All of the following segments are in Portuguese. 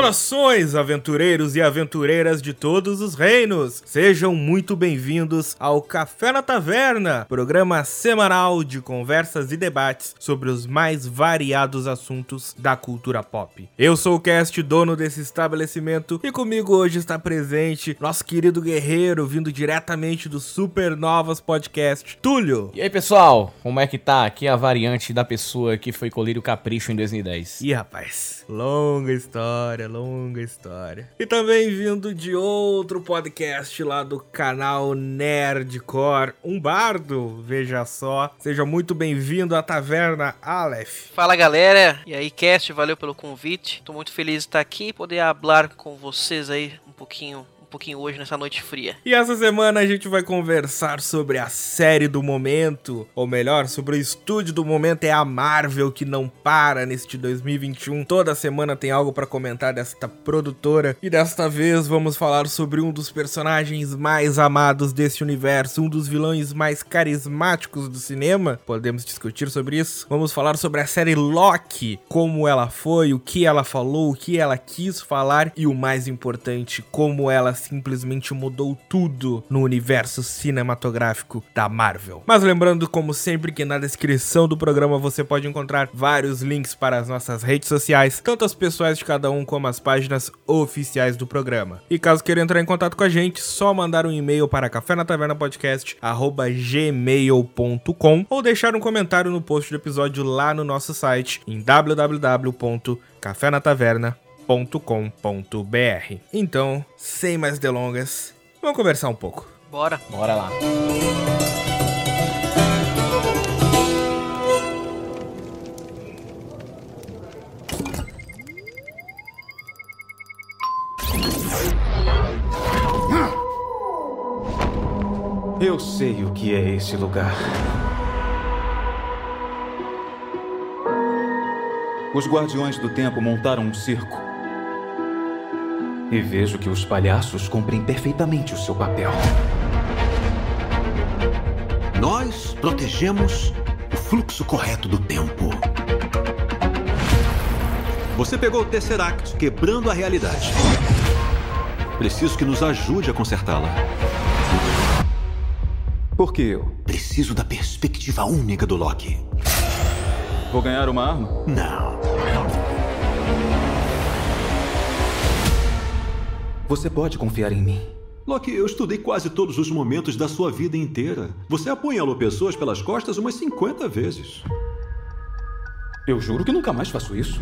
Saudações, aventureiros e aventureiras de todos os reinos! Sejam muito bem-vindos ao Café na Taverna, programa semanal de conversas e debates sobre os mais variados assuntos da cultura pop. Eu sou o Cast, dono desse estabelecimento, e comigo hoje está presente nosso querido guerreiro, vindo diretamente do Supernovas Podcast, Túlio. E aí, pessoal, como é que tá? Aqui é a variante da pessoa que foi colírio capricho em 2010. Ih, rapaz, longa história, longa história. E também vindo de outro podcast lá do canal Nerdcore, um bardo, veja só. Seja muito bem-vindo à Taverna Aleph. Fala galera, e aí Cast, valeu pelo convite. Tô muito feliz de estar aqui e poder falar com vocês aí um pouquinho pouquinho hoje nessa noite fria. E essa semana a gente vai conversar sobre a série do momento, ou melhor, sobre o estúdio do momento é a Marvel que não para neste 2021. Toda semana tem algo para comentar desta produtora e desta vez vamos falar sobre um dos personagens mais amados desse universo, um dos vilões mais carismáticos do cinema. Podemos discutir sobre isso. Vamos falar sobre a série Loki, como ela foi, o que ela falou, o que ela quis falar e o mais importante, como ela simplesmente mudou tudo no universo cinematográfico da Marvel. Mas lembrando, como sempre, que na descrição do programa você pode encontrar vários links para as nossas redes sociais, tanto as pessoais de cada um como as páginas oficiais do programa. E caso queira entrar em contato com a gente, só mandar um e-mail para cafénatavernapodcast@gmail.com ou deixar um comentário no post do episódio lá no nosso site em www.cafénataverna.com www.cultura.com.br. Então, sem mais delongas, vamos conversar um pouco. Bora. Bora lá. Eu sei o que é esse lugar. Os Guardiões do Tempo montaram um circo. E vejo que os palhaços cumprem perfeitamente o seu papel. Nós protegemos o fluxo correto do tempo. Você pegou o Tesseract, quebrando a realidade. Preciso que nos ajude a consertá-la. Por que eu? Preciso da perspectiva única do Loki. Vou ganhar uma arma? Não. Você pode confiar em mim. Loki, eu estudei quase todos os momentos da sua vida inteira. Você apunhalou pessoas pelas costas umas 50 vezes. Eu juro que nunca mais faço isso.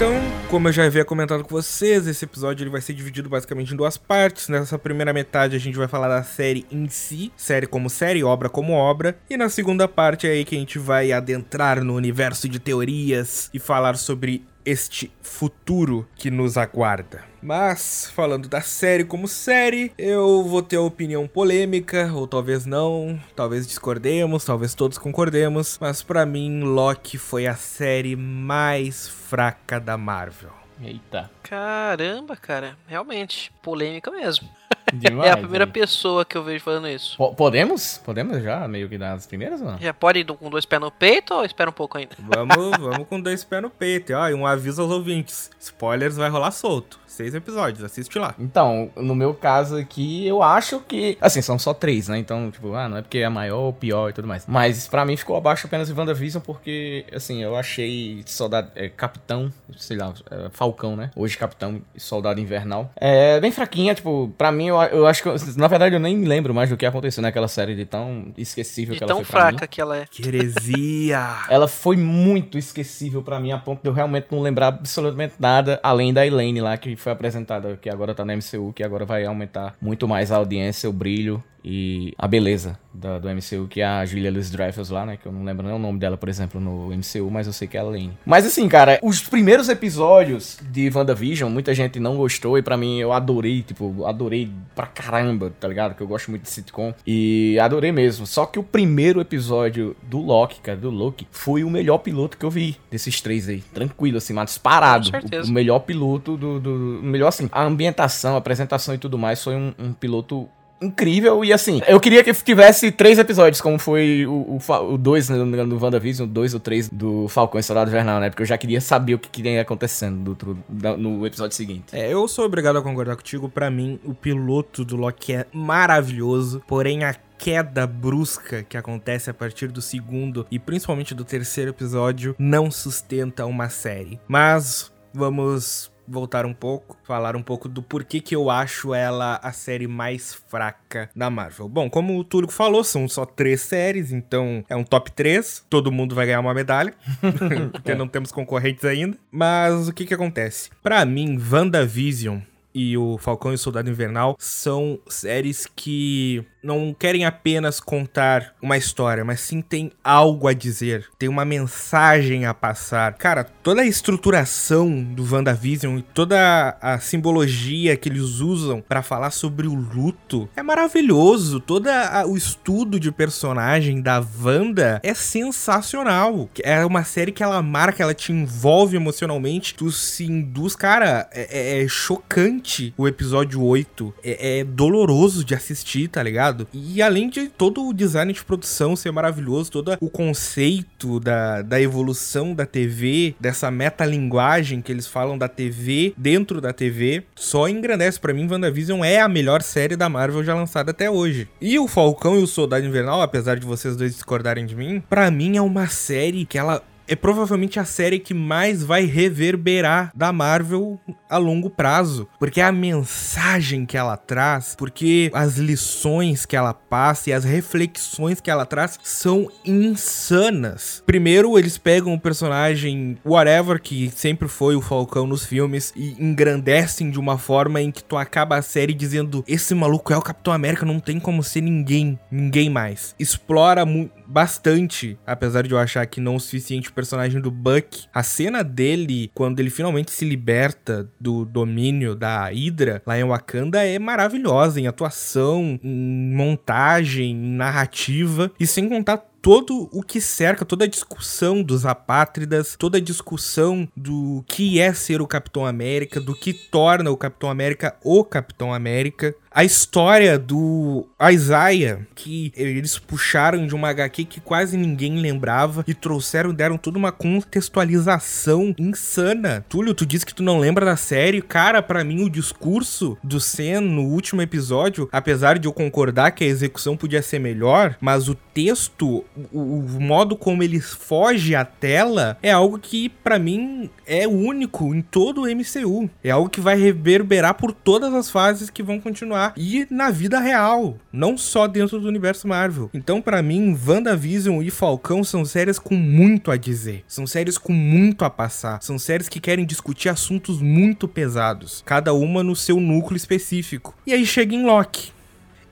Então, como eu já havia comentado com vocês, esse episódio ele vai ser dividido basicamente em duas partes. Nessa primeira metade a gente vai falar da série em si, série como série, obra como obra. E na segunda parte é aí que a gente vai adentrar no universo de teorias e falar sobre este futuro que nos aguarda. Mas, falando da série como série, eu vou ter a opinião polêmica, ou talvez não, talvez discordemos, talvez todos concordemos, mas para mim, Loki foi a série mais fraca da Marvel. Eita. Caramba, cara, realmente, polêmica mesmo. Demais, é a primeira velho. pessoa que eu vejo falando isso. Po- podemos? Podemos já meio que dar as primeiras ou não? Já pode ir com dois pés no peito ou espera um pouco ainda? Vamos, vamos com dois pés no peito. E, ó, e um aviso aos ouvintes: spoilers vai rolar solto. Seis episódios, assiste lá. Então, no meu caso aqui, eu acho que. Assim, são só três, né? Então, tipo, ah, não é porque é maior ou pior e tudo mais. Mas pra mim ficou abaixo apenas de WandaVision, porque, assim, eu achei Soldado. É, Capitão, sei lá, é, Falcão, né? Hoje Capitão e Soldado Invernal. É bem fraquinha, tipo, pra mim, eu, eu acho que. Na verdade, eu nem me lembro mais do que aconteceu naquela série de tão esquecível De que ela tão foi mim. fraca que ela é. Que heresia! Ela foi muito esquecível pra mim, a ponto de eu realmente não lembrar absolutamente nada, além da Elaine lá, que foi apresentada, que agora tá na MCU, que agora vai aumentar muito mais a audiência, o brilho e a beleza da, do MCU, que é a Julia Louis-Dreyfus lá, né? Que eu não lembro nem o nome dela, por exemplo, no MCU, mas eu sei que é a Lane. Mas assim, cara, os primeiros episódios de WandaVision, muita gente não gostou e para mim eu adorei, tipo, adorei pra caramba, tá ligado? Que eu gosto muito de sitcom e adorei mesmo. Só que o primeiro episódio do Loki, cara, do Loki, foi o melhor piloto que eu vi desses três aí. Tranquilo, assim, mas disparado. O, o, melhor piloto do, do. Melhor assim, a ambientação, a apresentação e tudo mais foi um, um piloto incrível. E assim, eu queria que tivesse três episódios, como foi o 2 o, o dois, no, no WandaVision, o 2 ou 3 do Falcão e Soldado Invernal, né? Porque eu já queria saber o que, que ia acontecendo do, do, no episódio seguinte. É, eu sou obrigado a concordar contigo. para mim, o piloto do Loki é maravilhoso, porém a queda brusca que acontece a partir do segundo e principalmente do terceiro episódio não sustenta uma série. Mas vamos voltar um pouco, falar um pouco do porquê que eu acho ela a série mais fraca da Marvel. Bom, como o Túlio falou, são só três séries, então é um top 3, todo mundo vai ganhar uma medalha, porque não temos concorrentes ainda. Mas o que que acontece? Para mim, WandaVision e o Falcão e o Soldado Invernal são séries que não querem apenas contar uma história, mas sim tem algo a dizer, tem uma mensagem a passar. Cara, toda a estruturação do WandaVision e toda a simbologia que eles usam para falar sobre o luto é maravilhoso. Todo o estudo de personagem da Wanda é sensacional. É uma série que ela marca, ela te envolve emocionalmente, tu se induz, cara, é, é, é chocante o episódio 8. É, é doloroso de assistir, tá ligado? Ligado? E além de todo o design de produção ser maravilhoso, todo o conceito da, da evolução da TV, dessa metalinguagem que eles falam da TV dentro da TV, só engrandece. para mim, WandaVision é a melhor série da Marvel já lançada até hoje. E o Falcão e o Soldado Invernal, apesar de vocês dois discordarem de mim, para mim é uma série que ela é provavelmente a série que mais vai reverberar da Marvel a longo prazo, porque é a mensagem que ela traz, porque as lições que ela passa e as reflexões que ela traz são insanas. Primeiro, eles pegam o personagem whatever que sempre foi o Falcão nos filmes e engrandecem de uma forma em que tu acaba a série dizendo: "Esse maluco é o Capitão América, não tem como ser ninguém, ninguém mais". Explora bastante, apesar de eu achar que não o suficiente o personagem do Buck. A cena dele, quando ele finalmente se liberta do domínio da Hydra lá em Wakanda, é maravilhosa em atuação, em montagem, em narrativa, e sem contar todo o que cerca, toda a discussão dos apátridas, toda a discussão do que é ser o Capitão América, do que torna o Capitão América o Capitão América. A história do Isaiah, que eles puxaram de uma HQ que quase ninguém lembrava e trouxeram, deram toda uma contextualização insana. Túlio, tu disse que tu não lembra da série. Cara, para mim o discurso do Sen no último episódio, apesar de eu concordar que a execução podia ser melhor, mas o texto o, o modo como ele foge à tela é algo que, para mim, é único em todo o MCU. É algo que vai reverberar por todas as fases que vão continuar. E na vida real, não só dentro do universo Marvel. Então, para mim, WandaVision e Falcão são séries com muito a dizer. São séries com muito a passar. São séries que querem discutir assuntos muito pesados. Cada uma no seu núcleo específico. E aí chega em Loki.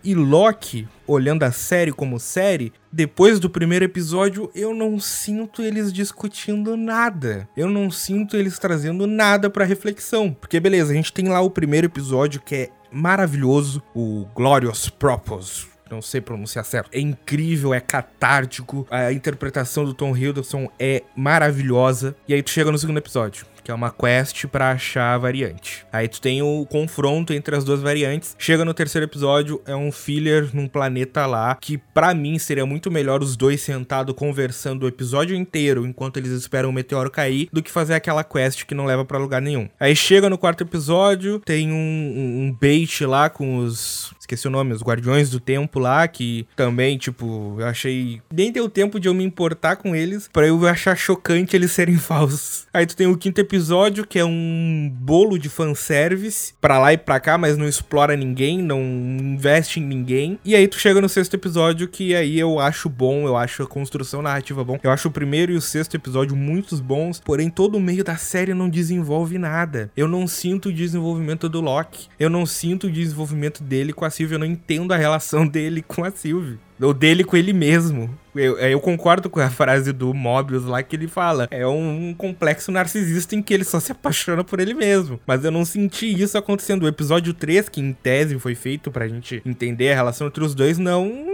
E Loki, olhando a série como série, depois do primeiro episódio, eu não sinto eles discutindo nada. Eu não sinto eles trazendo nada para reflexão. Porque beleza, a gente tem lá o primeiro episódio que é maravilhoso, o Glorious Propose não sei pronunciar certo. É incrível, é catártico. A interpretação do Tom Hiddleston é maravilhosa. E aí tu chega no segundo episódio que é uma quest para achar a variante. Aí tu tem o confronto entre as duas variantes. Chega no terceiro episódio, é um filler num planeta lá, que para mim seria muito melhor os dois sentados conversando o episódio inteiro enquanto eles esperam o meteoro cair, do que fazer aquela quest que não leva para lugar nenhum. Aí chega no quarto episódio, tem um, um bait lá com os esqueci o nome, os Guardiões do Tempo lá, que também, tipo, eu achei. Nem deu tempo de eu me importar com eles, para eu achar chocante eles serem falsos. Aí tu tem o quinto episódio episódio que é um bolo de fanservice pra lá e pra cá, mas não explora ninguém, não investe em ninguém. E aí tu chega no sexto episódio que aí eu acho bom, eu acho a construção narrativa bom. Eu acho o primeiro e o sexto episódio muito bons, porém todo o meio da série não desenvolve nada. Eu não sinto o desenvolvimento do Loki. Eu não sinto o desenvolvimento dele com a Sylvie, eu não entendo a relação dele com a Sylvie. Ou dele com ele mesmo. Eu, eu, concordo com a frase do Mobius lá que ele fala. É um, um, complexo narcisista em que ele só se apaixona por ele mesmo. Mas eu não senti isso acontecendo. O episódio 3, que em tese foi feito pra gente entender a relação entre os dois, não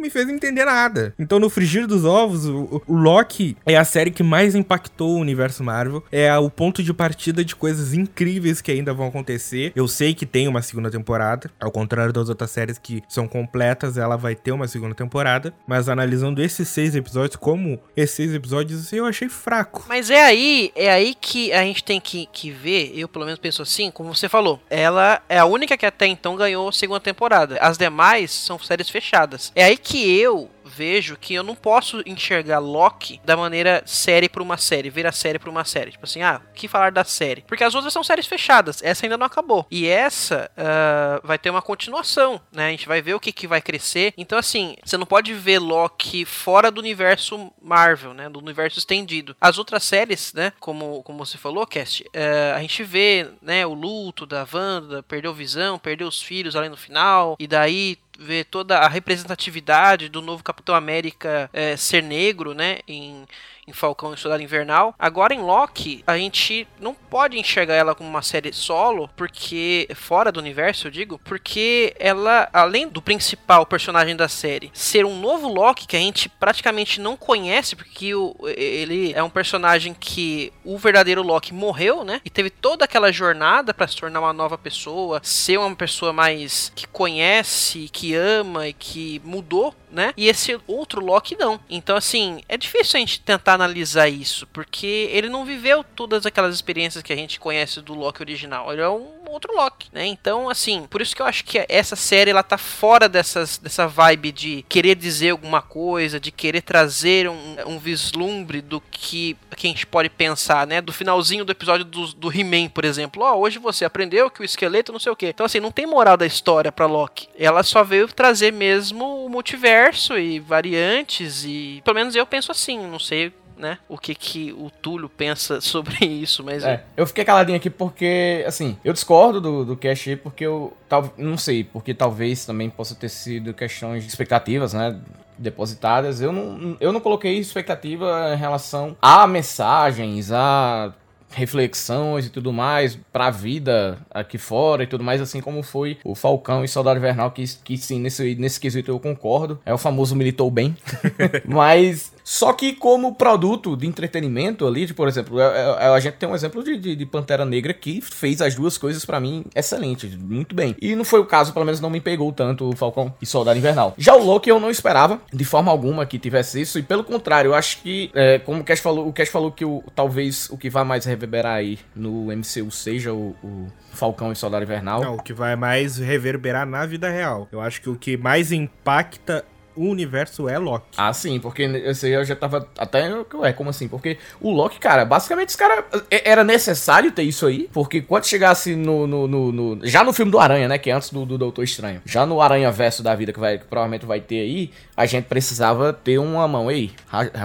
me fez entender nada. Então, no Frigir dos Ovos, o, o Loki é a série que mais impactou o universo Marvel. É o ponto de partida de coisas incríveis que ainda vão acontecer. Eu sei que tem uma segunda temporada, ao contrário das outras séries que são completas, ela vai ter uma segunda temporada. Mas analisando esses seis episódios, como esses seis episódios, eu achei fraco. Mas é aí, é aí que a gente tem que, que ver, eu pelo menos penso assim, como você falou, ela é a única que até então ganhou segunda temporada. As demais são séries fechadas. É aí que que eu vejo que eu não posso enxergar Loki da maneira série por uma série, ver a série por uma série. Tipo assim, ah, o que falar da série? Porque as outras são séries fechadas, essa ainda não acabou. E essa uh, vai ter uma continuação, né? A gente vai ver o que, que vai crescer. Então, assim, você não pode ver Loki fora do universo Marvel, né? Do universo estendido. As outras séries, né? Como, como você falou, Cast, uh, a gente vê, né? O luto da Wanda, perdeu visão, perdeu os filhos ali no final, e daí ver toda a representatividade do novo Capitão América é, ser negro, né, em, em Falcão e Soldado Invernal. Agora em Loki, a gente não pode enxergar ela como uma série solo, porque fora do universo, eu digo, porque ela, além do principal personagem da série, ser um novo Loki que a gente praticamente não conhece, porque o, ele é um personagem que o verdadeiro Loki morreu, né? E teve toda aquela jornada para se tornar uma nova pessoa, ser uma pessoa mais que conhece, que ama e que mudou né? E esse outro Loki não. Então, assim, é difícil a gente tentar analisar isso, porque ele não viveu todas aquelas experiências que a gente conhece do Loki original. Ele é um outro Loki, né? Então, assim, por isso que eu acho que essa série ela tá fora dessas, dessa vibe de querer dizer alguma coisa, de querer trazer um, um vislumbre do que, que a gente pode pensar, né? Do finalzinho do episódio do, do He-Man, por exemplo. Ó, oh, hoje você aprendeu que o esqueleto não sei o quê. Então, assim, não tem moral da história pra Loki. Ela só veio trazer mesmo o multiverso e variantes e... Pelo menos eu penso assim, não sei né? O que que o Túlio pensa sobre isso, mas... É, eu fiquei caladinho aqui porque, assim, eu discordo do, do Cash porque eu, tal, não sei, porque talvez também possa ter sido questões de expectativas, né? depositadas. Eu não, eu não coloquei expectativa em relação a mensagens, a reflexões e tudo mais pra vida aqui fora e tudo mais, assim como foi o Falcão e Soldado Invernal, que, que sim, nesse, nesse quesito eu concordo. É o famoso militou bem. Mas só que como produto de entretenimento ali, por exemplo, é, é, a gente tem um exemplo de, de, de Pantera Negra que fez as duas coisas para mim excelente, muito bem. E não foi o caso, pelo menos não me pegou tanto o Falcão e Soldado Invernal. Já o Loki eu não esperava de forma alguma que tivesse isso, e pelo contrário, eu acho que, é, como o Cash falou, o Cash falou que o, talvez o que vai mais reverberar aí no MCU seja o, o Falcão e Soldado Invernal. Não, o que vai mais reverberar na vida real. Eu acho que o que mais impacta o universo é Loki. Ah, sim, porque esse aí eu já tava até. Ué, como assim? Porque o Loki, cara, basicamente esse cara. É, era necessário ter isso aí, porque quando chegasse no. no, no, no já no filme do Aranha, né? Que é antes do, do Doutor Estranho. Já no Aranha Verso da vida, que, vai, que provavelmente vai ter aí, a gente precisava ter uma mão. Ei,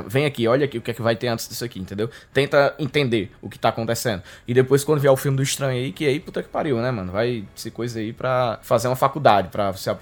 vem aqui, olha aqui o que é que vai ter antes disso aqui, entendeu? Tenta entender o que tá acontecendo. E depois, quando vier o filme do Estranho aí, que aí, puta que pariu, né, mano? Vai ser coisa aí pra fazer uma faculdade, pra você ap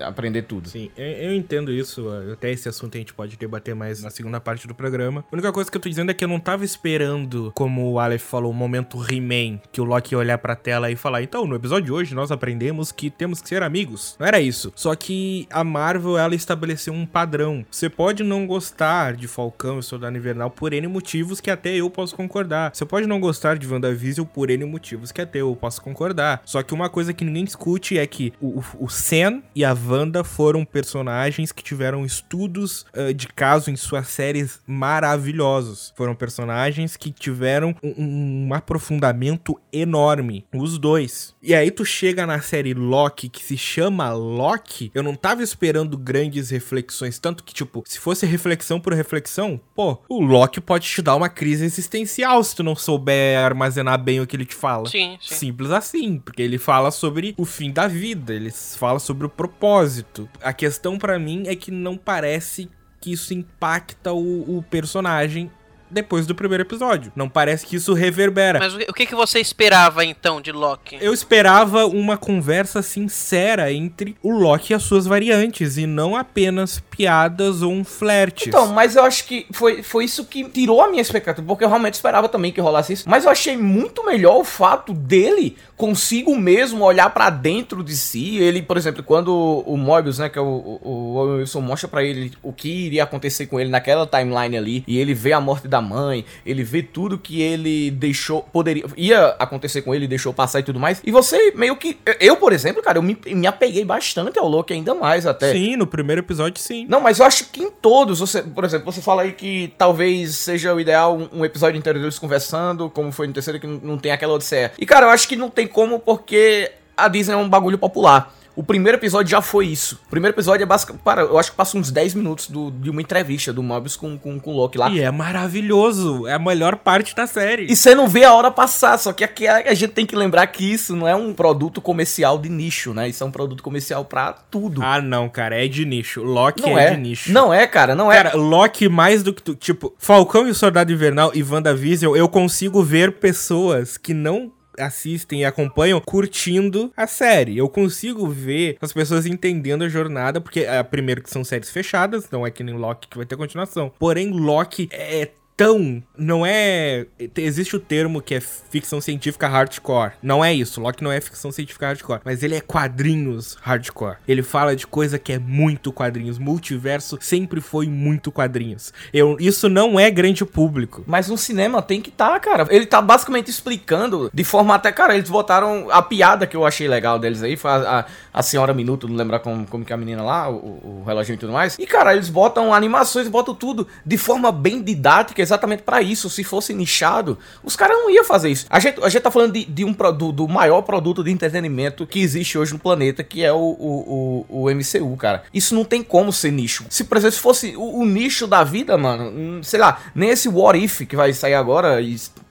aprender tudo. Sim, eu entendo isso. Até esse assunto a gente pode debater mais na segunda parte do programa. A única coisa que eu tô dizendo é que eu não tava esperando, como o Aleph falou, o momento He-Man, que o Loki ia olhar pra tela e falar: então, no episódio de hoje nós aprendemos que temos que ser amigos. Não era isso. Só que a Marvel, ela estabeleceu um padrão. Você pode não gostar de Falcão e Soldado Invernal por N motivos que até eu posso concordar. Você pode não gostar de WandaVision por N motivos que até eu posso concordar. Só que uma coisa que ninguém discute é que o, o Sam e a Wanda foram personagens que tiveram estudos uh, de caso em suas séries maravilhosos. Foram personagens que tiveram um, um aprofundamento enorme, os dois. E aí tu chega na série Loki, que se chama Loki, eu não tava esperando grandes reflexões, tanto que, tipo, se fosse reflexão por reflexão, pô, o Loki pode te dar uma crise existencial se tu não souber armazenar bem o que ele te fala. Sim, sim. Simples assim, porque ele fala sobre o fim da vida, ele fala sobre o propósito. A questão para mim é que não parece que isso impacta o, o personagem depois do primeiro episódio. Não parece que isso reverbera. Mas o que, que você esperava então de Loki? Eu esperava uma conversa sincera entre o Loki e as suas variantes e não apenas piadas ou um flerte. Então, mas eu acho que foi, foi isso que tirou a minha expectativa, porque eu realmente esperava também que rolasse isso. Mas eu achei muito melhor o fato dele consigo mesmo olhar para dentro de si. Ele, por exemplo, quando o Mobius, né, que é o, o, o Wilson mostra para ele o que iria acontecer com ele naquela timeline ali, e ele vê a morte da mãe, ele vê tudo que ele deixou, poderia, ia acontecer com ele, deixou passar e tudo mais. E você meio que, eu, por exemplo, cara, eu me, me apeguei bastante ao Loki ainda mais até. Sim, no primeiro episódio sim. Não, mas eu acho que em todos, você, por exemplo, você fala aí que talvez seja o ideal um, um episódio inteiro deles conversando, como foi no terceiro, que não, não tem aquela odisseia. E cara, eu acho que não tem como porque a Disney é um bagulho popular. O primeiro episódio já foi isso. O primeiro episódio é basicamente. Para, eu acho que passa uns 10 minutos do, de uma entrevista do Mobius com, com, com o Loki lá. E é maravilhoso. É a melhor parte da série. E você não vê a hora passar. Só que aqui a, a gente tem que lembrar que isso não é um produto comercial de nicho, né? Isso é um produto comercial pra tudo. Ah, não, cara. É de nicho. Loki não é, é de nicho. Não é, cara. Não é. Cara, Loki mais do que tu. Tipo, Falcão e o Soldado Invernal e WandaVision, eu consigo ver pessoas que não assistem e acompanham curtindo a série. Eu consigo ver as pessoas entendendo a jornada, porque, é, primeiro, que são séries fechadas, não é que nem Loki que vai ter continuação. Porém, Loki é tão. Não é. Existe o termo que é ficção científica hardcore. Não é isso. Loki não é ficção científica hardcore. Mas ele é quadrinhos hardcore. Ele fala de coisa que é muito quadrinhos. Multiverso sempre foi muito quadrinhos. Eu, isso não é grande público. Mas no cinema tem que estar, tá, cara. Ele tá basicamente explicando de forma até. Cara, eles botaram a piada que eu achei legal deles aí. Foi a, a, a senhora Minuto, não lembrar como, como que é a menina lá, o, o relógio e tudo mais. E, cara, eles botam animações, botam tudo de forma bem didática exatamente para isso. Se fosse nichado, os caras não iam fazer isso. A gente, a gente tá falando de, de um do, do maior produto de entretenimento que existe hoje no planeta, que é o, o, o, o MCU, cara. Isso não tem como ser nicho. Se, por exemplo, se fosse o, o nicho da vida, mano, hum, sei lá, nem esse What If que vai sair agora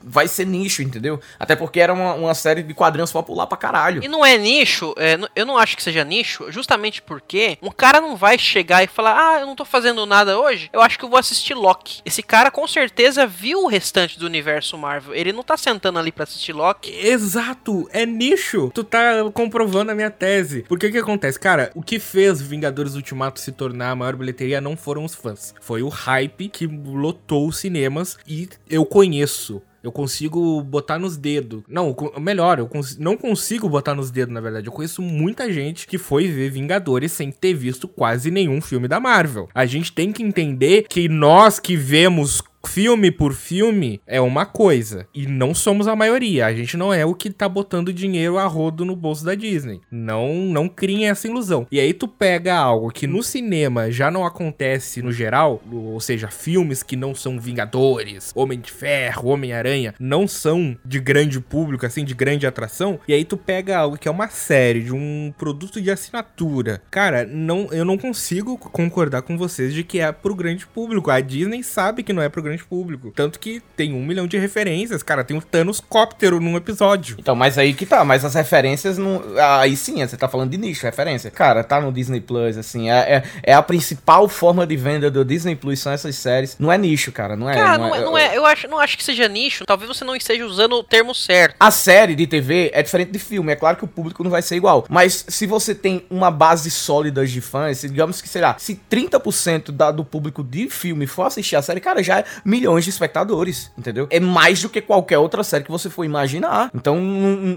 vai ser nicho, entendeu? Até porque era uma, uma série de quadrinhos popular pra caralho. E não é nicho, é, eu não acho que seja nicho, justamente porque um cara não vai chegar e falar, ah, eu não tô fazendo nada hoje, eu acho que eu vou assistir Loki. Esse cara com certeza viu o restante do universo Marvel, ele não tá sentando ali pra assistir Loki. Exato, é nicho. Tu tá comprovando a minha tese. Porque o que acontece? Cara, o que fez Vingadores Ultimato se tornar a maior bilheteria não foram os fãs, foi o hype que lotou os cinemas e eu conheço eu consigo botar nos dedos. Não, melhor, eu cons não consigo botar nos dedos, na verdade. Eu conheço muita gente que foi ver Vingadores sem ter visto quase nenhum filme da Marvel. A gente tem que entender que nós que vemos filme por filme é uma coisa. E não somos a maioria. A gente não é o que tá botando dinheiro a rodo no bolso da Disney. Não, não criem essa ilusão. E aí tu pega algo que no cinema já não acontece no geral, ou seja, filmes que não são Vingadores, Homem de Ferro, Homem-Aranha, não são de grande público, assim, de grande atração. E aí tu pega algo que é uma série, de um produto de assinatura. Cara, não, eu não consigo concordar com vocês de que é pro grande público. A Disney sabe que não é pro grande grande público. Tanto que tem um milhão de referências. Cara, tem o Thanos Cóptero num episódio. Então, mas aí que tá. Mas as referências não. Aí sim, você tá falando de nicho, referência. Cara, tá no Disney Plus, assim. É, é, é, a principal forma de venda do Disney Plus são essas séries. Não é nicho, cara. Não é. Cara, não, não é, é, não é. Eu acho, não acho que seja nicho. Talvez você não esteja usando o termo certo. A série de TV é diferente de filme. É claro que o público não vai ser igual. Mas se você tem uma base sólida de fãs, digamos que, sei lá, se 30% da, do público de filme for assistir a série, cara, já, milhões de espectadores, entendeu? É mais do que qualquer outra série que você for imaginar. Então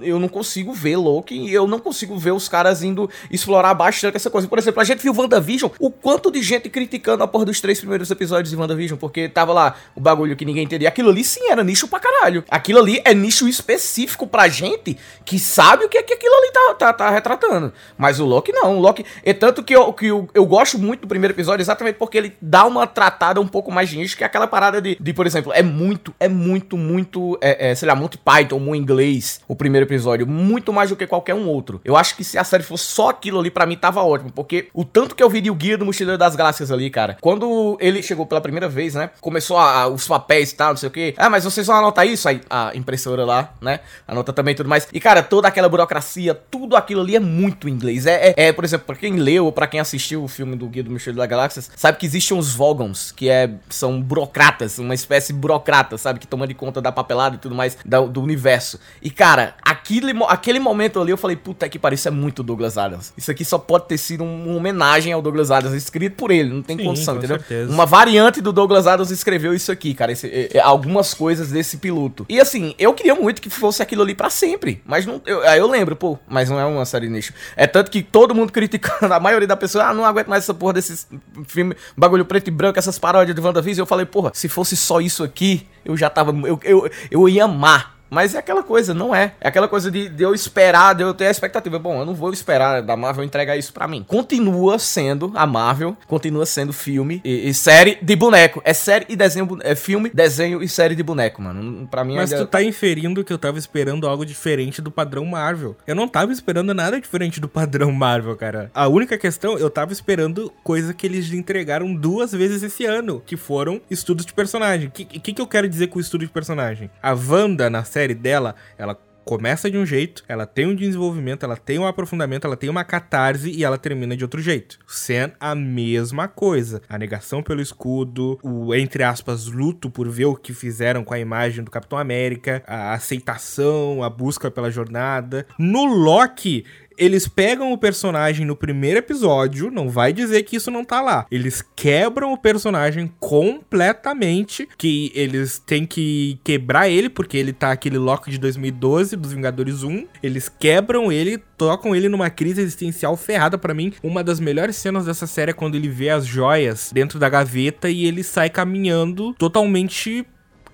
eu não consigo ver Loki e eu não consigo ver os caras indo explorar bastante essa coisa. Por exemplo, a gente viu WandaVision, o quanto de gente criticando a porra dos três primeiros episódios de WandaVision, porque tava lá o bagulho que ninguém entendia. Aquilo ali sim era nicho pra caralho. Aquilo ali é nicho específico pra gente que sabe o que é que aquilo ali tá, tá, tá retratando. Mas o Loki não. O Loki. É tanto que, eu, que eu, eu gosto muito do primeiro episódio exatamente porque ele dá uma tratada um pouco mais de nicho, que é aquela parada de, de por exemplo, é muito, é muito, muito, é, é, sei lá, muito Python, muito inglês, o primeiro episódio. Muito mais do que qualquer um outro. Eu acho que se a série fosse só aquilo ali, para mim tava ótimo. Porque o tanto que eu vi de o Guia do Mochileiro das Galáxias ali, cara. Quando ele chegou pela primeira vez, né? Começou a, a, os papéis e tal, não sei o que. Ah, mas vocês vão anotar isso? Aí a impressora lá, né? Anota também tudo mais. E, cara, toda aquela burocracia, tudo aquilo ali é muito inglês. É, é, é por exemplo, pra quem leu ou pra quem assistiu o filme do Guia do Mochileiro das Galáxias, sabe que existem os Vogons, que é, são burocratas, uma espécie de burocrata, sabe? Que toma de conta da papelada e tudo mais da, do universo. E, cara, aquele, aquele momento ali eu falei, puta que pariu, isso é muito Douglas Adams. Isso aqui só pode ter sido uma homenagem ao Douglas Adams, escrito por ele, não tem Sim, condição, entendeu? Certeza. Uma variante do Douglas Adams escreveu isso aqui, cara, esse, é, é, algumas coisas desse piloto. E assim, eu queria muito que fosse aquilo ali para sempre, mas não, eu, aí eu lembro, pô, mas não é uma série nicho. É tanto que todo mundo criticando, a maioria da pessoa, ah, não aguento mais essa porra desses filme, bagulho preto e branco, essas paródias de WandaVision. Eu falei, porra, se fosse só isso aqui, eu já tava, eu, eu, eu ia amar mas é aquela coisa, não é. É aquela coisa de, de, eu esperar, de eu ter a expectativa. Bom, eu não vou esperar da Marvel entregar isso para mim. Continua sendo a Marvel, continua sendo filme e, e, série de boneco. É série e desenho, é filme, desenho e série de boneco, mano. Pra mim Mas ainda... tu tá inferindo que eu tava esperando algo diferente do padrão Marvel. Eu não tava esperando nada diferente do padrão Marvel, cara. A única questão, eu tava esperando coisa que eles entregaram duas vezes esse ano, que foram estudos de personagem. O que, que, que eu quero dizer com estudo de personagem? A Wanda na série série dela, ela começa de um jeito, ela tem um desenvolvimento, ela tem um aprofundamento, ela tem uma catarse e ela termina de outro jeito. Sen, a mesma coisa. A negação pelo escudo, o, entre aspas, luto por ver o que fizeram com a imagem do Capitão América, a aceitação, a busca pela jornada. No Loki, eles pegam o personagem no primeiro episódio, não vai dizer que isso não tá lá. Eles quebram o personagem completamente, que eles têm que quebrar ele, porque ele tá aquele Loki de 2012 dos Vingadores 1. Eles quebram ele, tocam ele numa crise existencial ferrada para mim. Uma das melhores cenas dessa série é quando ele vê as joias dentro da gaveta e ele sai caminhando totalmente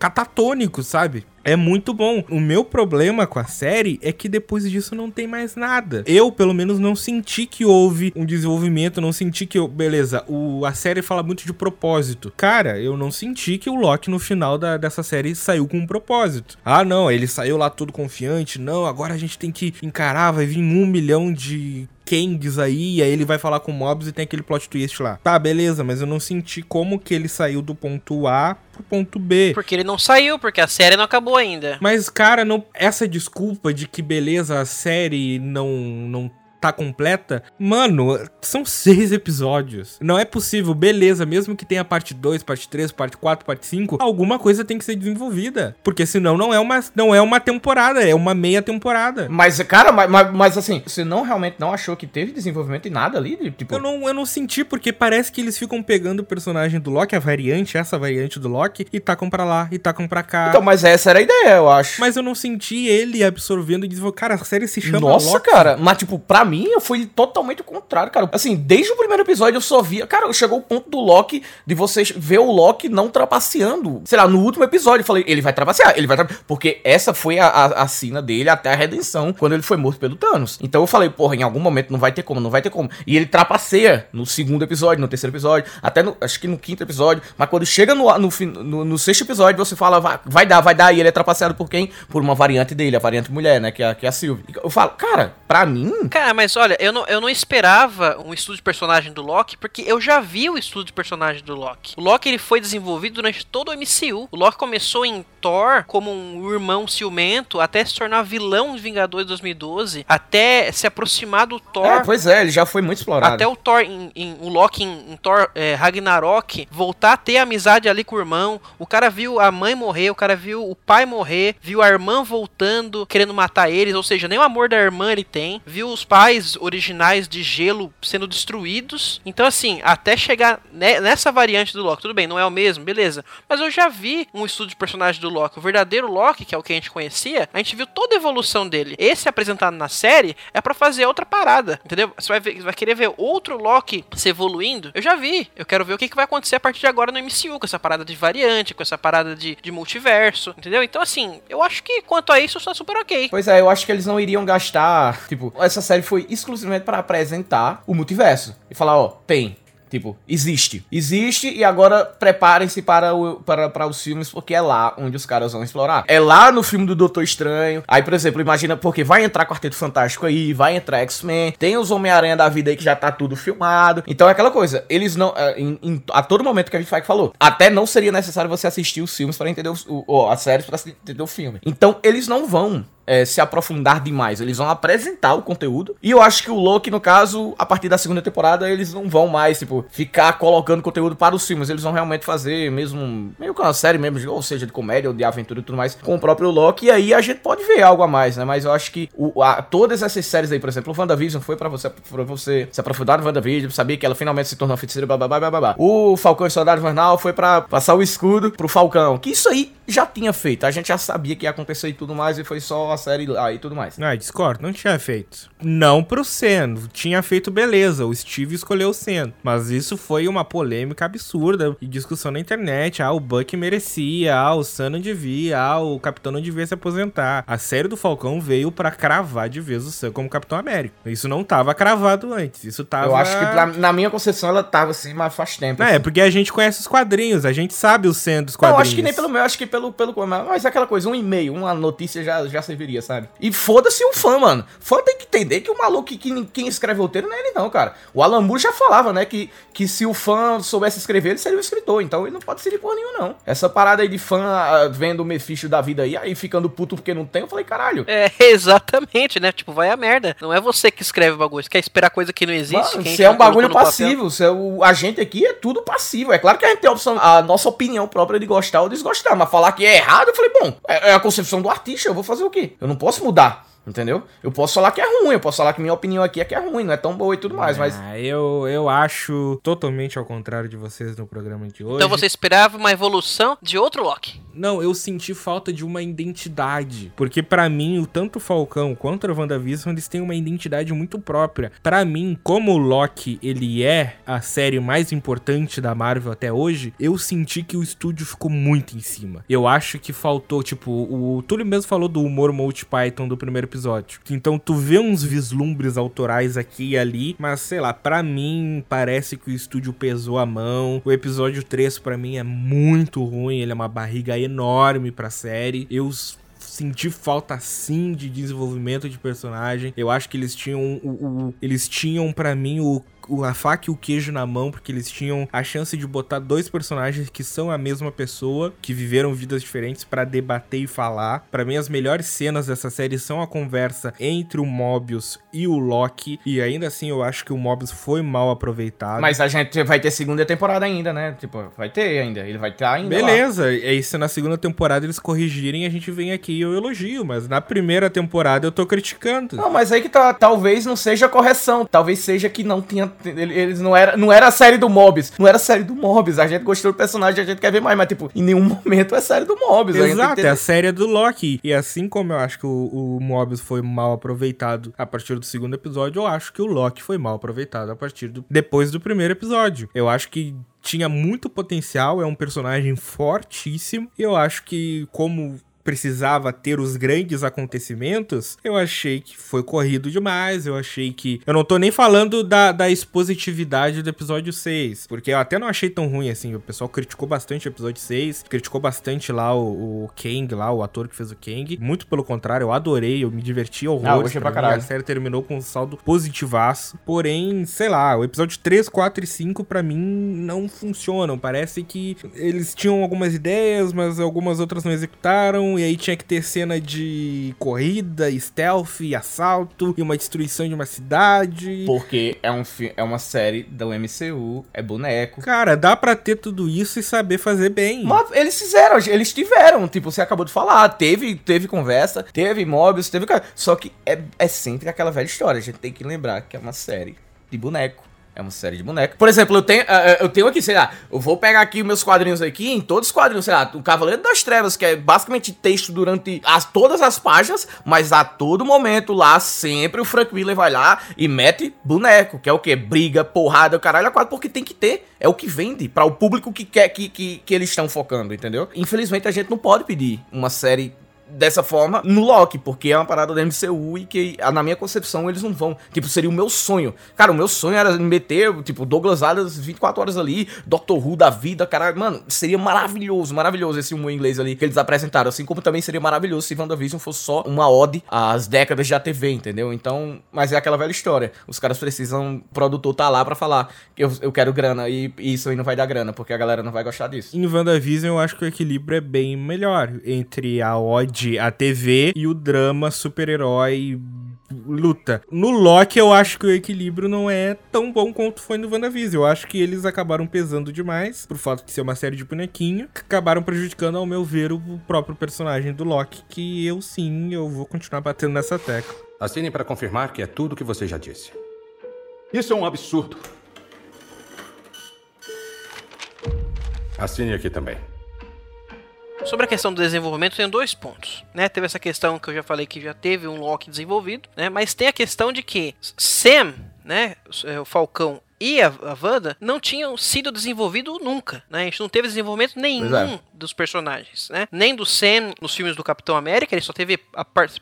catatônico, sabe? É muito bom. O meu problema com a série é que depois disso não tem mais nada. Eu, pelo menos, não senti que houve um desenvolvimento, não senti que eu. Beleza, o, a série fala muito de propósito. Cara, eu não senti que o Loki no final da, dessa série saiu com um propósito. Ah, não, ele saiu lá todo confiante. Não, agora a gente tem que encarar, vai vir um milhão de Kangs aí, e aí ele vai falar com mobs e tem aquele plot twist lá. Tá, beleza, mas eu não senti como que ele saiu do ponto A pro ponto B. Porque ele não saiu, porque a série não acabou ainda. Mas, cara, não, essa desculpa de que beleza, a série não, não tá completa, mano, são seis episódios. Não é possível, beleza, mesmo que tenha parte 2, parte 3, parte 4, parte 5, alguma coisa tem que ser desenvolvida. Porque senão não é uma, não é uma temporada, é uma meia temporada. Mas, cara, mas, mas, mas assim, você não realmente não achou que teve desenvolvimento e nada ali? Tipo... Eu, não, eu não senti, porque parece que eles ficam pegando o personagem do Loki, a variante, essa variante do Loki, e tacam pra lá, e tacam pra cá. Então, mas essa era a ideia, eu acho. Mas eu não senti ele absorvendo e desenvolvendo. Cara, a série se chama Nossa, Loki. cara, mas tipo, pra mim mim, eu fui totalmente o contrário, cara. Assim, desde o primeiro episódio eu só via. Cara, chegou o ponto do Loki de vocês ver o Loki não trapaceando. Sei lá, no último episódio eu falei, ele vai trapacear, ele vai trapacear. Porque essa foi a, a, a cena dele até a redenção, quando ele foi morto pelo Thanos. Então eu falei, porra, em algum momento não vai ter como, não vai ter como. E ele trapaceia no segundo episódio, no terceiro episódio, até no, acho que no quinto episódio. Mas quando chega no, no, no, no sexto episódio, você fala, vai, vai dar, vai dar. E ele é trapaceado por quem? Por uma variante dele, a variante mulher, né? Que é, que é a Sylvie. Eu falo, cara, pra mim. Cara, mas olha, eu não, eu não esperava um estudo de personagem do Loki, porque eu já vi o estudo de personagem do Loki. O Loki ele foi desenvolvido durante todo o MCU. O Loki começou em Thor como um irmão ciumento, até se tornar vilão de Vingadores 2012, até se aproximar do Thor. É, pois é, ele já foi muito explorado. Até o Thor, em, em- o Loki em, em Thor é, Ragnarok, voltar a ter amizade ali com o irmão. O cara viu a mãe morrer, o cara viu o pai morrer, viu a irmã voltando, querendo matar eles, ou seja, nem o amor da irmã ele tem. Viu os pais originais de gelo sendo destruídos. Então, assim, até chegar ne- nessa variante do Loki, tudo bem, não é o mesmo, beleza. Mas eu já vi um estudo de personagem do Loki. O verdadeiro Loki, que é o que a gente conhecia, a gente viu toda a evolução dele. Esse apresentado na série é pra fazer outra parada, entendeu? Você vai, ver- vai querer ver outro Loki se evoluindo. Eu já vi. Eu quero ver o que, que vai acontecer a partir de agora no MCU, com essa parada de variante, com essa parada de, de multiverso, entendeu? Então, assim, eu acho que quanto a isso, tá super ok. Pois é, eu acho que eles não iriam gastar. Tipo, essa série foi exclusivamente para apresentar o multiverso. E falar, ó, tem. Tipo, existe. Existe e agora preparem-se para, o, para, para os filmes, porque é lá onde os caras vão explorar. É lá no filme do Doutor Estranho. Aí, por exemplo, imagina, porque vai entrar Quarteto Fantástico aí, vai entrar X-Men, tem os Homem-Aranha da vida aí que já tá tudo filmado. Então é aquela coisa, eles não. é, em- em- a todo momento que a gente falou, até não seria necessário você assistir os filmes para entender os, o, o- as séries para entender o filme. Então eles não vão é, se aprofundar demais. Eles vão apresentar o conteúdo. E eu acho que o Loki, no caso, a partir da segunda temporada, eles não vão mais, tipo, ficar colocando conteúdo para os filmes. Eles vão realmente fazer mesmo, meio que uma série mesmo, ou seja, de comédia ou de aventura e tudo mais, com o próprio Loki. E aí a gente pode ver algo a mais, né? Mas eu acho que o- a- todas essas séries aí, por exemplo, o WandaVision foi pra você, pra você se aprofundar no WandaVision, saber que ela finalmente se tornou feiticeira, blá blá blá blá blá. O Falcão e Soldado Invernal foi pra passar o escudo pro Falcão. Que isso aí já tinha feito. A gente já sabia que ia acontecer e tudo mais, e foi só a série lá e tudo mais. Ah, discordo, não tinha feito. Não pro Sen, tinha feito beleza, o Steve escolheu o Sen. Mas isso foi uma polêmica absurda e discussão na internet. Ah, o Buck merecia, ah, o Sam não devia, ah, o Capitão não devia se aposentar. A série do Falcão veio pra cravar de vez o Sam como Capitão América. Isso não tava cravado antes, isso tava... Eu acho que pra- na minha concepção ela tava assim, mas faz tempo. Não, assim. é porque a gente conhece os quadrinhos, a gente sabe o Sam dos Não, quadrinhos. acho que nem pelo meu, acho que pelo, pelo. Mas é aquela coisa, um e-mail, uma notícia já, já serviria, sabe? E foda-se o fã, mano. Fã tem que entender que o maluco que, que quem escreve roteiro não é ele, não, cara. O Alan Moore já falava, né? Que, que se o fã soubesse escrever, ele seria um escritor. Então ele não pode ser de porra nenhuma, não. Essa parada aí de fã ah, vendo o Mephisto da vida aí, aí ficando puto porque não tem, eu falei, caralho. É, exatamente, né? Tipo, vai a merda. Não é você que escreve o bagulho. Você quer esperar coisa que não existe. Mano, você é um colocou bagulho passivo. Você é o, a gente aqui é tudo passivo. É claro que a gente tem a opção, a nossa opinião própria de gostar ou desgostar. Mas falar que é errado, eu falei, bom, é, é a concepção do artista, eu vou fazer o quê? Eu não posso mudar. Entendeu? Eu posso falar que é ruim, eu posso falar que minha opinião aqui é que é ruim, não é tão boa e tudo mais, mas. Ah, eu, eu acho totalmente ao contrário de vocês no programa de hoje. Então você esperava uma evolução de outro Loki. Não, eu senti falta de uma identidade. Porque pra mim, o tanto o Falcão quanto a WandaVision, eles têm uma identidade muito própria. Pra mim, como o Loki, ele é a série mais importante da Marvel até hoje, eu senti que o estúdio ficou muito em cima. Eu acho que faltou, tipo, o Túlio mesmo falou do humor Multi Python do primeiro episódio. Então tu vê uns vislumbres autorais aqui e ali, mas sei lá, pra mim parece que o estúdio pesou a mão. O episódio 3 pra mim é muito ruim, ele é uma barriga enorme pra série. Eu senti falta sim de desenvolvimento de personagem. Eu acho que eles tinham o, o- eles tinham para mim o- a faca e o queijo na mão, porque eles tinham a chance de botar dois personagens que são a mesma pessoa, que viveram vidas diferentes pra debater e falar. Pra mim, as melhores cenas dessa série são a conversa entre o Mobius e o Loki, e ainda assim eu acho que o Mobius foi mal aproveitado. Mas a gente vai ter segunda temporada ainda, né? Tipo, vai ter ainda. Ele vai estar ainda. lá. Beleza, e se na segunda temporada eles corrigirem, a gente vem aqui e eu elogio, mas na primeira temporada eu tô criticando. Não, mas aí que tá, talvez não seja correção, talvez seja que não tinha, ele- eles não era, não era a série do Mobius, não era a série do Mobius, a gente gostou do personagem, a gente quer ver mais, mas tipo, em nenhum momento é a série do a que Exato, é entender. a série do Loki. E assim como eu acho que o, o Mobius foi mal aproveitado a partir do segundo episódio, eu acho que o Loki foi mal aproveitado a partir do depois do primeiro episódio. Eu acho que tinha muito potencial, é um personagem fortíssimo. E eu acho que como precisava ter os grandes acontecimentos, eu achei que foi corrido demais. Eu achei que. Eu não tô nem falando da, da expositividade do episódio 6, porque eu até não achei tão ruim assim. O pessoal criticou bastante o episódio 6, criticou bastante lá o, o Kang, lá, o ator que fez o Kang. Muito pelo contrário, eu adorei, eu me diverti horrores. Ah, pra mim. A série terminou com um saldo positivaço. Porém, sei lá, o episódio 3, 4 e 5 pra mim não funcionam. Parece que eles tinham algumas ideias, mas algumas outras não executaram. E aí tinha que ter cena de corrida, stealth, assalto e uma destruição de uma cidade. Porque é, um, é uma série do MCU, é boneco. Cara, dá pra ter tudo isso e saber fazer bem. Mas eles fizeram, eles tiveram, tipo, você acabou de falar, teve, teve conversa, teve Mobius, teve. Só que é, é sempre aquela velha história, a gente tem que lembrar que é uma série de boneco. É uma série de boneco. Por exemplo, eu tenho, eh, eu tenho aqui, sei lá, eu vou pegar aqui meus quadrinhos aqui, em todos os quadrinhos, sei lá, o Cavaleiro das Trevas, que é basicamente texto durante as, todas as páginas, mas a todo momento lá, sempre o Frank Miller vai lá e mete boneco, que é o quê? Briga, porrada, caralho, quatro, porque tem que ter. É o que vende para o público que quer que, que, que eles estão focando, entendeu? Infelizmente a gente não pode pedir uma série dessa forma no Loki, porque é uma parada da MCU e que, na minha concepção, eles não vão. Tipo, seria o meu sonho. Cara, o meu sonho era meter, tipo, Douglas Adams 24 horas ali, Doctor Who da vida, caralho. Mano, seria maravilhoso, maravilhoso esse humor inglês ali que eles apresentaram. Assim como também seria maravilhoso se WandaVision fosse só uma ode às décadas da TV, entendeu? Então, mas é aquela velha história. Os caras precisam, o produtor tá lá pra falar eu, eu quero grana e, e isso aí não vai dar grana, porque a galera não vai gostar disso. Em WandaVision, eu acho que o equilíbrio é bem melhor entre a ode à TV e o drama super-herói luta. No Loki, eu acho que o equilíbrio não é tão bom quanto foi no WandaVision. Eu acho que eles acabaram pesando demais, por fato de ser uma série de bonequinho, que acabaram prejudicando, ao meu ver, o próprio personagem do Loki, que eu sim, eu vou continuar batendo nessa tecla. Assine para confirmar que é tudo o que você já disse. Isso é um absurdo. Assine aqui também. Sobre a questão do desenvolvimento, tem dois pontos, né? Teve essa questão que eu já falei que já teve um Loki desenvolvido, né? Mas tem a questão de que Sam, né, o Falcão e a, a Wanda não tinham sido desenvolvidos nunca, né? A gente não teve desenvolvimento nenhum é. dos personagens, né? Nem do Sam nos filmes do Capitão América, ele só teve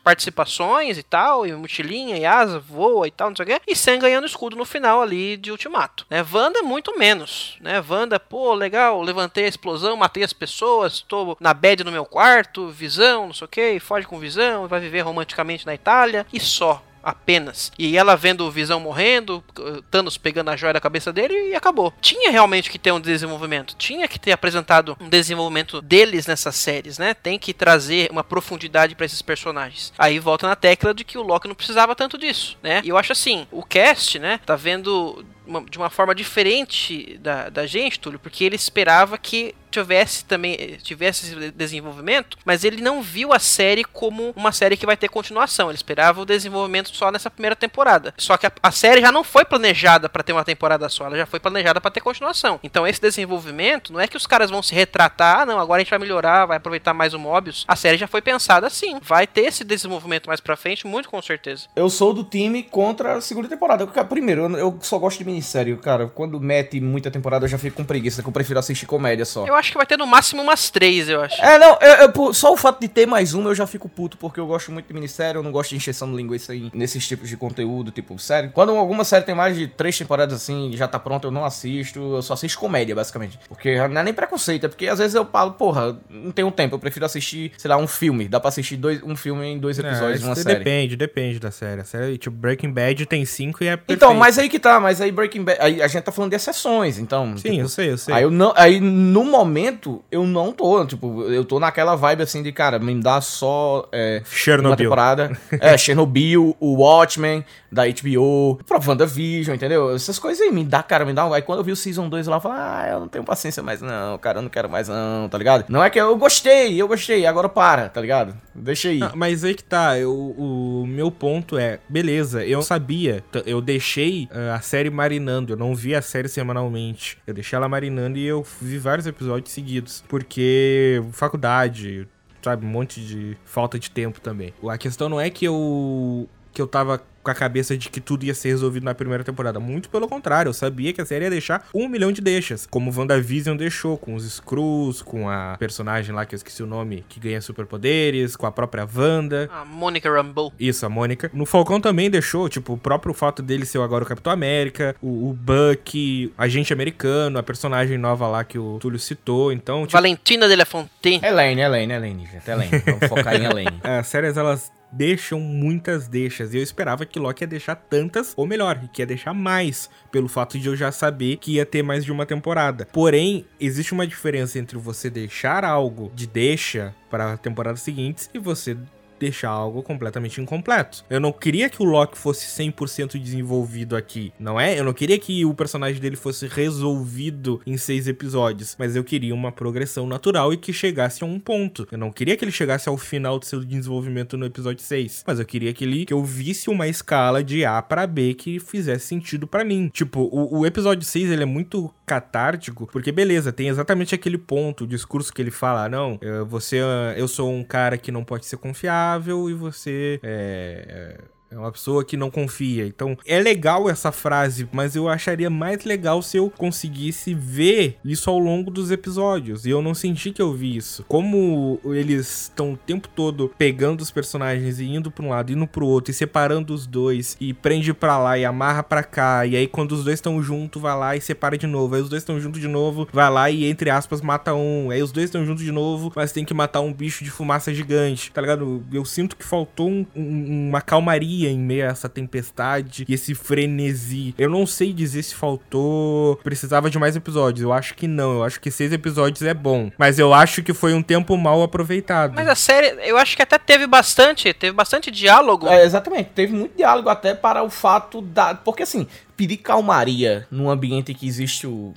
participações e tal, e mochilinha, e asa, voa e tal, não sei o quê. E Sam ganhando escudo no final ali de Ultimato, né? Wanda muito menos, né? Wanda, pô, legal, levantei a explosão, matei as pessoas, tô na bed no meu quarto, visão, não sei o quê, foge com visão, vai viver romanticamente na Itália, e só apenas. E ela vendo o Visão morrendo, Thanos pegando a joia da cabeça dele e acabou. Tinha realmente que ter um desenvolvimento, tinha que ter apresentado um desenvolvimento deles nessas séries, né? Tem que trazer uma profundidade pra esses personagens. Aí volta na tecla de que o Loki não precisava tanto disso, né? E eu acho assim, o cast, né, tá vendo uma- de uma forma diferente da, da gente, Túlio, porque ele esperava que tivesse também eh, tivesse esse desenvolvimento, mas ele não viu a série como uma série que vai ter continuação. Ele esperava o desenvolvimento só nessa primeira temporada. Só que a, a série já não foi planejada pra ter uma temporada só, ela já foi planejada pra ter continuação. Então esse desenvolvimento não é que os caras vão se retratar, ah, não, agora a gente vai melhorar, vai aproveitar mais o Mobius. A série já foi pensada assim, vai ter esse desenvolvimento mais pra frente, muito com certeza. Eu sou do time contra a segunda temporada. Cara, Primeiro, eu, eu só gosto de minissérie, cara. Quando mete muita temporada, eu já fico com preguiça, que eu prefiro assistir comédia só. Eu acho que vai ter no máximo umas três, eu acho. É, não, eu- eu- só o fato de ter mais uma eu já fico puto, porque eu gosto muito de minissérie, eu não gosto de encheção de linguiça aí nesses tipos de conteúdo, tipo, série. Quando alguma série tem mais de três temporadas assim, e já tá pronta, eu não assisto, eu só assisto comédia, basicamente. Porque não é nem preconceito, é porque às vezes eu falo, porra, não tenho tempo, eu prefiro assistir, sei lá, um filme. Dá pra assistir dois, um filme em dois episódios É, de uma série. depende, depende da série. A série, tipo, Breaking Bad tem cinco e é perfeito. Então, mas aí que tá, mas aí Breaking Bad, aí a gente tá falando de exceções, então. Sim, eu sei, eu sei. Aí eu não, aí no momento eu não tô, tipo, eu tô naquela vibe assim de, cara, me dá só é, uma Chernobyl. temporada. É, Chernobyl, o Watchmen da HBO, pra WandaVision, entendeu? Essas coisas aí me dá, cara, me dá. Aí quando eu vi o Season 2 lá, eu falei, ah, eu não tenho paciência mais não, cara, eu não quero mais não, tá ligado? Não é que eu gostei, eu gostei, agora para, tá ligado? Deixa aí. Ah, mas aí que tá, eu, o meu ponto é, beleza, eu sabia, eu deixei ah, a série marinando, eu não vi a série semanalmente, eu deixei ela marinando e eu vi vários episódios seguidos, porque faculdade, sabe, um monte de falta de tempo também. A questão não é que eu que eu tava com a cabeça de que tudo ia ser resolvido na primeira temporada. Muito pelo contrário, eu sabia que a série ia deixar um milhão de deixas, como WandaVision deixou, com os Screws, com a personagem lá que eu esqueci o nome, que ganha superpoderes, com a própria Wanda. A Monica Rambeau. Isso, a Mônica. No Falcão também deixou, tipo, o próprio fato dele ser agora o Capitão América, o, o Buck, agente americano, a personagem nova lá que o Túlio citou. Então, tipo, Valentina de La Fontaine. Elaine, Elaine, Elaine, gente. Elaine. Vamos focar em Elaine. as séries elas deixam muitas deixas. E eu esperava que Loki ia deixar tantas, ou melhor, que ia deixar mais, pelo fato de eu já saber que ia ter mais de uma temporada. Porém, existe uma diferença entre você deixar algo de deixa para temporadas seguintes e você deixar algo completamente incompleto. Eu não queria que o Loki fosse 100% desenvolvido aqui, não é? Eu não queria que o personagem dele fosse resolvido em seis episódios, mas eu queria uma progressão natural e que chegasse a um ponto. Eu não queria que ele chegasse ao final do seu desenvolvimento no episódio 6, mas eu queria que ele que eu visse uma escala de A para B que fizesse sentido para mim. Tipo, o, o episódio 6 ele é muito catártico, porque beleza, tem exatamente aquele ponto, o discurso que ele fala, "Ah, não, eu- você, eu sou um cara que não pode ser confiável e você é, é uma pessoa que não confia. Então, é legal essa frase, mas eu acharia mais legal se eu conseguisse ver isso ao longo dos episódios. E eu não senti que eu vi isso. Como eles estão o tempo todo pegando os personagens e indo pra um lado, indo pro outro, e separando os dois, e prende pra lá e amarra pra cá. E aí, quando os dois estão juntos, vai lá e separa de novo. Aí os dois estão juntos de novo, vai lá e, entre aspas, mata um. Aí os dois estão juntos de novo, mas tem que matar um bicho de fumaça gigante. Tá ligado? Eu sinto que faltou um- um- uma calmaria em meio a essa tempestade e esse frenesi. Eu não sei dizer se faltou. Precisava de mais episódios. Eu acho que não. Eu acho que seis episódios é bom. Mas eu acho que foi um tempo mal aproveitado. Mas a série, eu acho que até teve bastante, teve bastante diálogo. É, exatamente, teve muito diálogo até para o fato da. Porque assim, pedir calmaria num ambiente que existe o.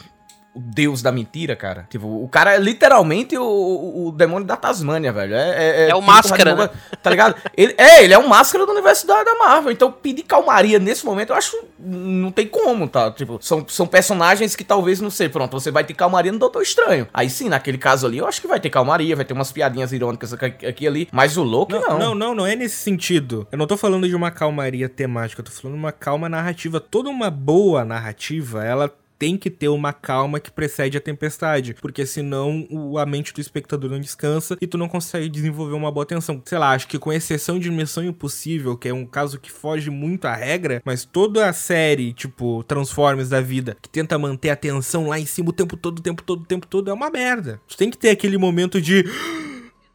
O deus da mentira, cara. Tipo, o cara é literalmente o, o, o demônio da Tasmânia, velho. É, É o tipo Máscara, Bull, Tá ligado? Ele, é, ele é o máscara do universo da, da Marvel. Então, pedir calmaria nesse momento, eu acho. Não tem como, tá? Tipo, são, são personagens que talvez, não sei, pronto, você vai ter calmaria no Doutor Estranho. Aí sim, naquele caso ali, eu acho que vai ter calmaria, vai ter umas piadinhas irônicas aqui, aqui e ali. Mas o Loki, não. Não, não, não, não é nesse sentido. Eu não tô falando de uma calmaria temática, eu tô falando de uma calma narrativa. Toda uma boa narrativa, ela tem que ter uma calma que precede a tempestade, porque senão o- a mente do espectador não descansa e tu não consegue desenvolver uma boa tensão. Sei lá, acho que com exceção de Missão Impossível, que é um caso que foge muito à regra, mas toda a série, tipo Transformers da vida, que tenta manter a tensão lá em cima o tempo todo, o tempo todo, o tempo todo, é uma merda. Tu tem que ter aquele momento de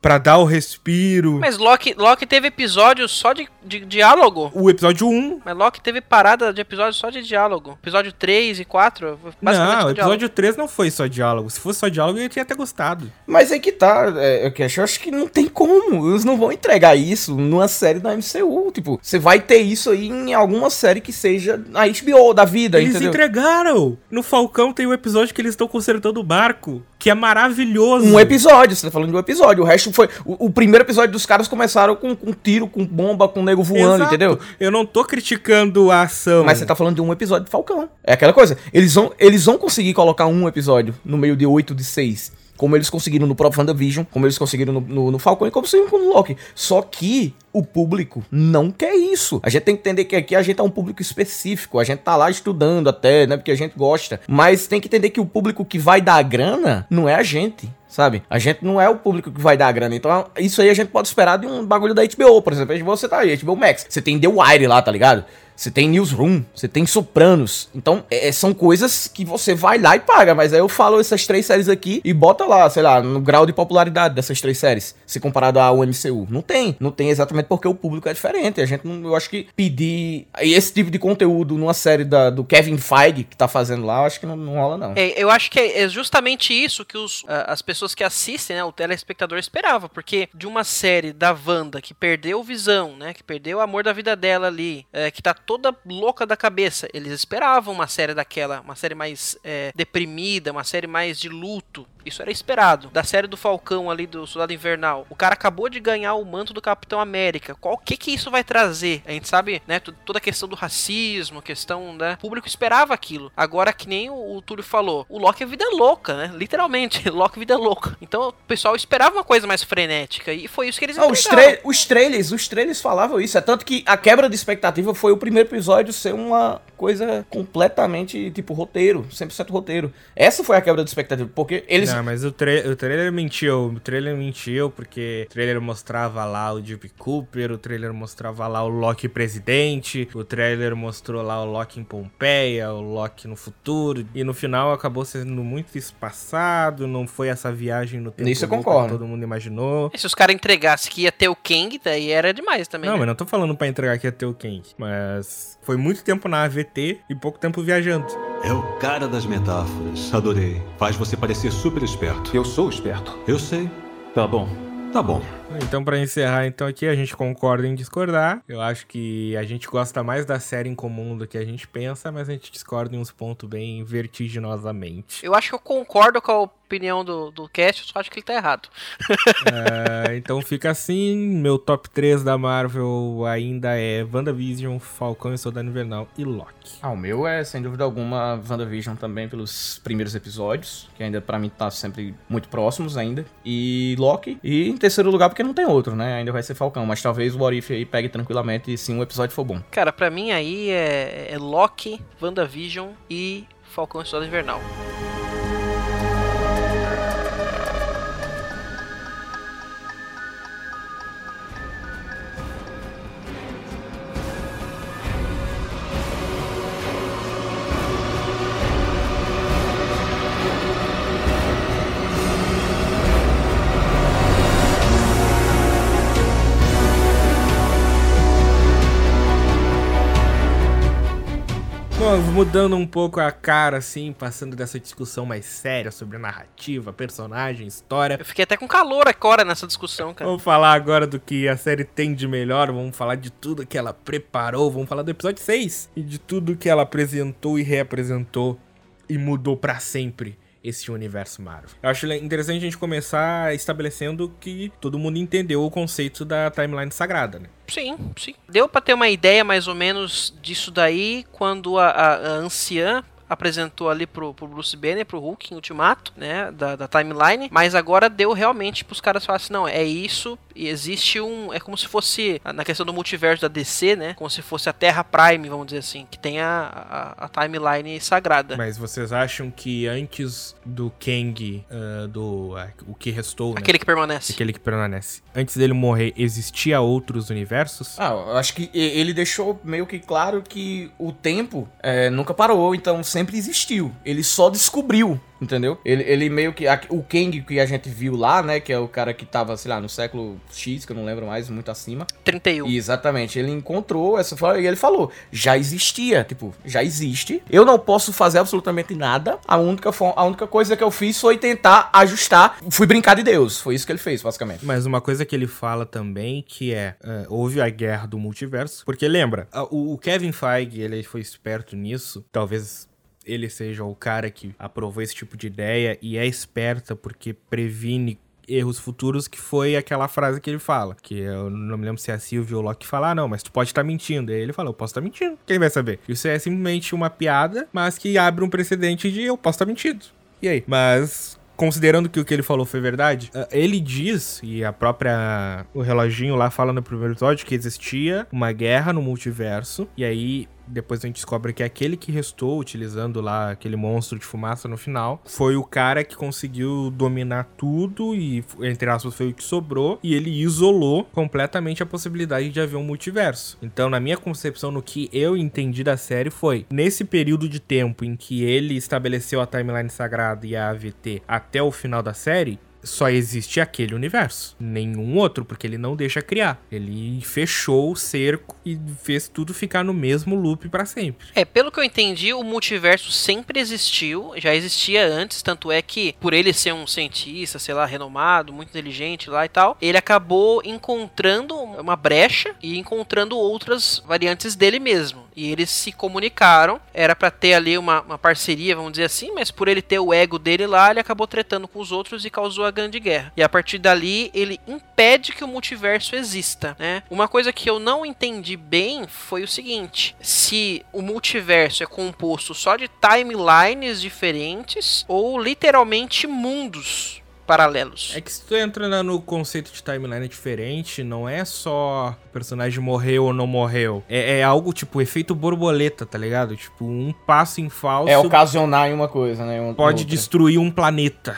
Pra dar o respiro. Mas Loki, Loki teve episódios só de, de diálogo. O episódio 1. Mas Loki teve parada de episódios só de diálogo. Episódio 3 e 4, basicamente Não, o diálogo. episódio 3 não foi só diálogo. Se fosse só diálogo, eu tinha até gostado. Mas aí que tá, é, eu acho- eu acho que não tem como. Eles não vão entregar isso numa série da MCU. Tipo, você vai ter isso aí em alguma série que seja a HBO da vida, Eles entendeu? entregaram! No Falcão tem o episódio que eles estão consertando o barco, que é maravilhoso. Um episódio, você tá falando de um episódio. O resto foi. O, o primeiro episódio dos caras começaram com, com tiro, com bomba, com nego voando, Exato. entendeu? Eu não tô criticando a ação. Mas você tá falando de um episódio de Falcão. É aquela coisa. Eles vão, eles vão conseguir colocar um episódio no meio de oito de seis. Como eles conseguiram no próprio WandaVision, como eles conseguiram no, no, no Falcão e como conseguiram no Loki. Só que o público não quer isso. A gente tem que entender que aqui a gente é um público específico. A gente tá lá estudando até, né? Porque a gente gosta. Mas tem que entender que o público que vai dar a grana não é a gente. Sabe? A gente não é o público que vai dar a grana. Então, isso aí a gente pode esperar de um bagulho da HBO, por exemplo. Você tá aí, HBO Max. Você tem The Wire lá, tá ligado? Você tem Newsroom, você tem Sopranos. Então, é, são coisas que você vai lá e paga. Mas aí eu falo essas três séries aqui e bota lá, sei lá, no grau de popularidade dessas três séries, se comparado ao MCU. Não tem. Não tem exatamente porque o público é diferente. A gente não, eu acho que pedir esse tipo de conteúdo numa série da, do Kevin Feige que tá fazendo lá, eu acho que não, não rola, não. É, eu acho que é justamente isso que os, as pessoas que assistem, né, o telespectador esperava, porque de uma série da Wanda que perdeu Visão, né, que perdeu o amor da vida dela ali, é, que tá toda louca da cabeça. Eles esperavam uma série daquela, uma série mais é, deprimida, uma série mais de luto. Isso era esperado. Da série do Falcão ali do Soldado Invernal. O cara acabou de ganhar o manto do Capitão América. Qual que que isso vai trazer? A gente sabe, né, toda a questão do racismo, questão, né? O público esperava aquilo. Agora que nem o, o Túlio falou, o Loki é vida louca, né? Literalmente, Loki é vida louca. Então o pessoal esperava uma coisa mais frenética e foi isso que eles ah, os, tra os trailers, os trailers falavam isso. É tanto que a quebra de expectativa foi o primeiro episódio ser uma coisa completamente tipo roteiro, 100% roteiro. Essa foi a quebra de expectativa, porque eles Não, mas o, tra o trailer mentiu, o trailer mentiu porque o trailer mostrava lá o Deep Cooper, o trailer mostrava lá o Loki presidente, o trailer mostrou lá o Loki em Pompeia, o Loki no futuro e no final acabou sendo muito espaçado, não foi essa viagem no tempo Nisso eu concordo. que todo mundo imaginou. E se os caras entregassem que ia ter o Kang, daí era demais também. Não, né? mas não tô falando pra entregar que ia ter o Kang, mas foi muito tempo na AVT e pouco tempo viajando. É o cara das metáforas. Adorei. Faz você parecer super esperto. Eu sou esperto. Eu sei. Tá bom. Tá bom. Então, pra encerrar, então aqui a gente concorda em discordar. Eu acho que a gente gosta mais da série em comum do que a gente pensa, mas a gente discorda em uns pontos bem vertiginosamente. Eu acho que eu concordo com a opinião do, do cast, eu só acho que ele tá errado. É, então fica assim, meu top 3 da Marvel ainda é WandaVision, Falcão e Soldado Invernal e Loki. Ah, o meu é, sem dúvida alguma, WandaVision também pelos primeiros episódios, que ainda pra mim tá sempre muito próximos ainda. E Loki. E em terceiro lugar, porque não tem outro, né? Ainda vai ser Falcão, mas talvez o What If aí pegue tranquilamente se um episódio for bom. Cara, pra mim aí é, é Loki, WandaVision e Falcão e Soldado Invernal. Mudando um pouco a cara, assim, passando dessa discussão mais séria sobre narrativa, personagem, história. Eu fiquei até com calor agora nessa discussão, cara. Vamos falar agora do que a série tem de melhor, vamos falar de tudo que ela preparou, vamos falar do episódio 6 e de tudo que ela apresentou e reapresentou e mudou pra sempre esse universo Marvel. Eu acho interessante a gente começar estabelecendo que todo mundo entendeu o conceito da timeline sagrada, né? Sim, sim. Deu pra ter uma ideia mais ou menos disso daí quando a, a, a anciã apresentou ali pro, pro Bruce Banner, pro Hulk em Ultimato, né, da, da timeline, mas agora deu realmente pros caras falarem assim, não, é isso, e existe um, é como se fosse, na questão do multiverso da DC, né, como se fosse a Terra Prime, vamos dizer assim, que tem a, a, a timeline sagrada. Mas vocês acham que antes do Kang, uh, do uh, o que restou, Aquele né? que permanece. Aquele que permanece. Antes dele morrer, existia outros universos? Ah, eu acho que ele deixou meio que claro que o tempo é, nunca parou, então sempre existiu. Ele só descobriu Entendeu? Ele, ele meio que. A, o Kang que a gente viu lá, né? Que é o cara que tava, sei lá, no século X, que eu não lembro mais, muito acima. 31. E, exatamente. Ele encontrou essa. E ele falou: já existia. Tipo, já existe. Eu não posso fazer absolutamente nada. A única, a única coisa que eu fiz foi tentar ajustar. Fui brincar de Deus. Foi isso que ele fez, basicamente. Mas uma coisa que ele fala também que é. Uh, houve a guerra do multiverso. Porque lembra, o, o Kevin Feige, ele foi esperto nisso. Talvez ele seja o cara que aprovou esse tipo de ideia e é esperta porque previne erros futuros, que foi aquela frase que ele fala. Que eu não me lembro se é a Sylvie ou o Loki falar, ah, não, mas tu pode estar tá mentindo. Aí ele fala, eu posso estar tá mentindo. Quem vai saber? Isso é simplesmente uma piada, mas que abre um precedente de eu posso estar tá mentindo. E aí? Mas considerando que o que ele falou foi verdade, ele diz, e a própria. O reloginho lá fala no primeiro episódio, que existia uma guerra no multiverso, e aí depois a gente descobre que aquele que restou, utilizando lá aquele monstro de fumaça no final, foi o cara que conseguiu dominar tudo e, entre aspas, foi o que sobrou. E ele isolou completamente a possibilidade de haver um multiverso. Então, na minha concepção, no que eu entendi da série foi nesse período de tempo em que ele estabeleceu a timeline sagrada e a AVT até o final da série só existe aquele universo, nenhum outro, porque ele não deixa criar. Ele fechou o cerco e fez tudo ficar no mesmo loop para sempre. É, pelo que eu entendi, o multiverso sempre existiu, já existia antes, tanto é que por ele ser um cientista, sei lá, renomado, muito inteligente lá e tal, ele acabou encontrando uma brecha e encontrando outras variantes dele mesmo. E eles se comunicaram, era para ter ali uma, uma parceria, vamos dizer assim, mas por ele ter o ego dele lá, ele acabou tretando com os outros e causou a grande guerra. E a partir dali, ele impede que o multiverso exista, né? Uma coisa que eu não entendi bem foi o seguinte: se o multiverso é composto só de timelines diferentes ou literalmente mundos paralelos. É que se tu entra no conceito de timeline diferente, não é só o personagem morreu ou não morreu. É, é, algo tipo efeito borboleta, tá ligado? Tipo, um passo em falso. É ocasionar em uma coisa, né? Um, pode outra. destruir um planeta.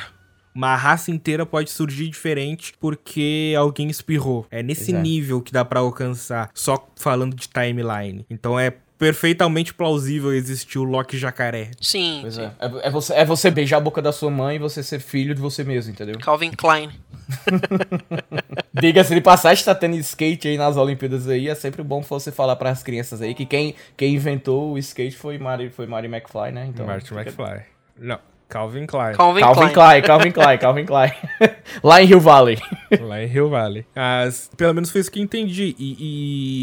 Uma raça inteira pode surgir diferente porque alguém espirrou. É nesse Exato. nível que dá para alcançar, só falando de timeline. Então é perfeitamente plausível existir o Loki jacaré. Sim. Pois é. É, é, você, é você beijar a boca da sua mãe e você ser filho de você mesmo, entendeu? Calvin Klein. Diga-se de passagem, tá tendo skate aí nas Olimpíadas aí. É sempre bom você falar para as crianças aí que quem, quem inventou o skate foi Mary, foi Mary McFly, né? Então, Marty McFly. Não, Calvin Klein. Calvin, Calvin Klein. Klein. Calvin Klein, Calvin Klein. Lá em Rio Valley. Lá em Rio Valley. Mas, pelo menos foi isso que eu entendi. E,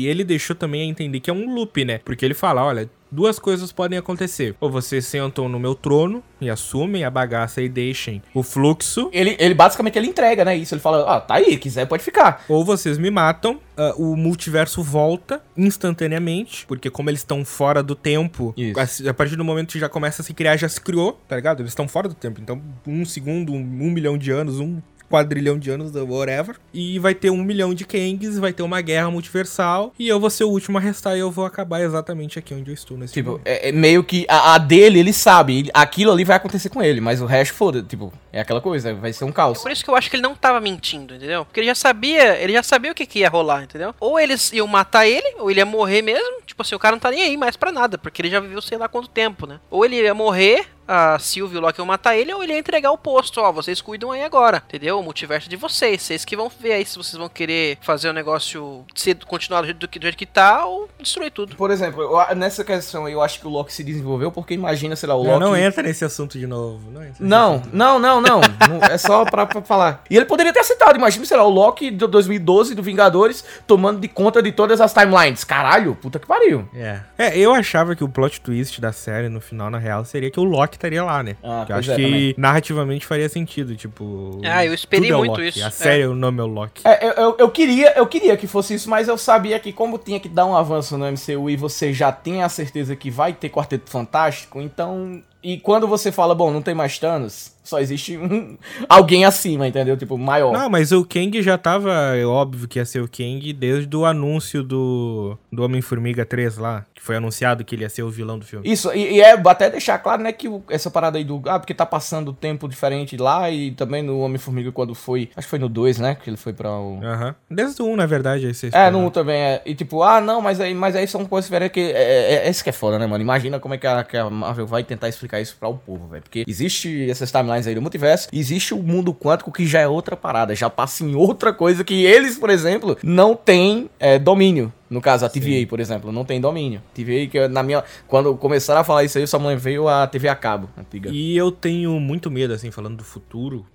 e, ele deixou também a entender que é um loop, né? Porque ele fala, olha, duas coisas podem acontecer. Ou vocês sentam no meu trono e assumem a bagaça e deixem o fluxo. Ele, ele basicamente ele entrega, né? Isso. Ele fala, ah, tá aí, quiser pode ficar. Ou vocês me matam, uh, o multiverso volta instantaneamente, porque como eles estão fora do tempo, a, a, partir do momento que já começa a se criar, já se criou, tá ligado? Eles estão fora do tempo. Então, um segundo, um, um milhão de anos, um quadrilhão de anos, whatever. E vai ter um milhão de Kangs, vai ter uma guerra multiversal. E eu vou ser o último a restar e eu vou acabar exatamente aqui onde eu estou nesse Tipo, é, é, meio que a, a, dele, ele sabe. Ele, aquilo ali vai acontecer com ele, mas o resto, foda Tipo, é aquela coisa, vai ser um caos. É por isso que eu acho que ele não tava mentindo, entendeu? Porque ele já sabia, ele já sabia o que, que ia rolar, entendeu? Ou eles iam matar ele, ou ele ia morrer mesmo. Tipo assim, o cara não tá nem aí mais pra nada, porque ele já viveu sei lá quanto tempo, né? Ou ele ia morrer, a Sylvie e o Loki vão matar ele ou ele ia entregar o posto. Ó, vocês cuidam aí agora, entendeu? O multiverso de vocês. Vocês que vão ver aí se vocês vão querer fazer o negócio ser, continuar do jeito, do jeito que tá ou destruir tudo. Por exemplo, eu, nessa questão eu acho que o Loki se desenvolveu porque imagina, sei lá, o Loki. Não, não entra nesse assunto de novo. Não, não, não, não, não, não. É só pra, pra, falar. E ele poderia ter aceitado. Imagina, sei lá, o Loki de 2012 do Vingadores tomando de conta de todas as timelines. Caralho, puta que pariu. É. É, eu achava que o plot twist da série no final, na real, seria que o Loki estaria lá, né? Ah, eu acho é, que também. narrativamente faria sentido, tipo. Ah, eu esperei é muito isso. A série, é. o nome é o Loki. É, eu, eu, eu, queria, eu queria que fosse isso, mas eu sabia que, como tinha que dar um avanço no MCU e você já tem a certeza que vai ter Quarteto Fantástico, então. E quando você fala, bom, não tem mais Thanos, só existe um, alguém acima, entendeu? Tipo, maior. Não, mas o Kang já tava, é óbvio que ia ser o Kang desde o anúncio do, do Homem-Formiga 3 lá, que foi anunciado que ele ia ser o vilão do filme. Isso, e, e é até deixar claro, né, que o, essa parada aí do. Ah, porque tá passando tempo diferente lá e também no Homem-Formiga quando foi. Acho que foi no 2, né? Que ele foi pra o. Aham. Uhum. Desde o 1, na verdade, aí você É, no 1 também é. E tipo, ah, não, mas aí, mas aí são coisas diferentes que. É, é, é, esse que é foda, né, mano? Imagina como é que a, que a Marvel vai tentar explicar isso pra o povo, velho. Porque existe essas timelines aí do multiverso existe o mundo quântico que já é outra parada, já passa em outra coisa que eles, por exemplo, não têm é, domínio. No caso, a TVA, Sim. por exemplo, não tem domínio. TVA, que na minha. Quando começaram a falar isso aí, só me veio a TV a cabo antiga. E eu tenho muito medo, assim, falando do futuro,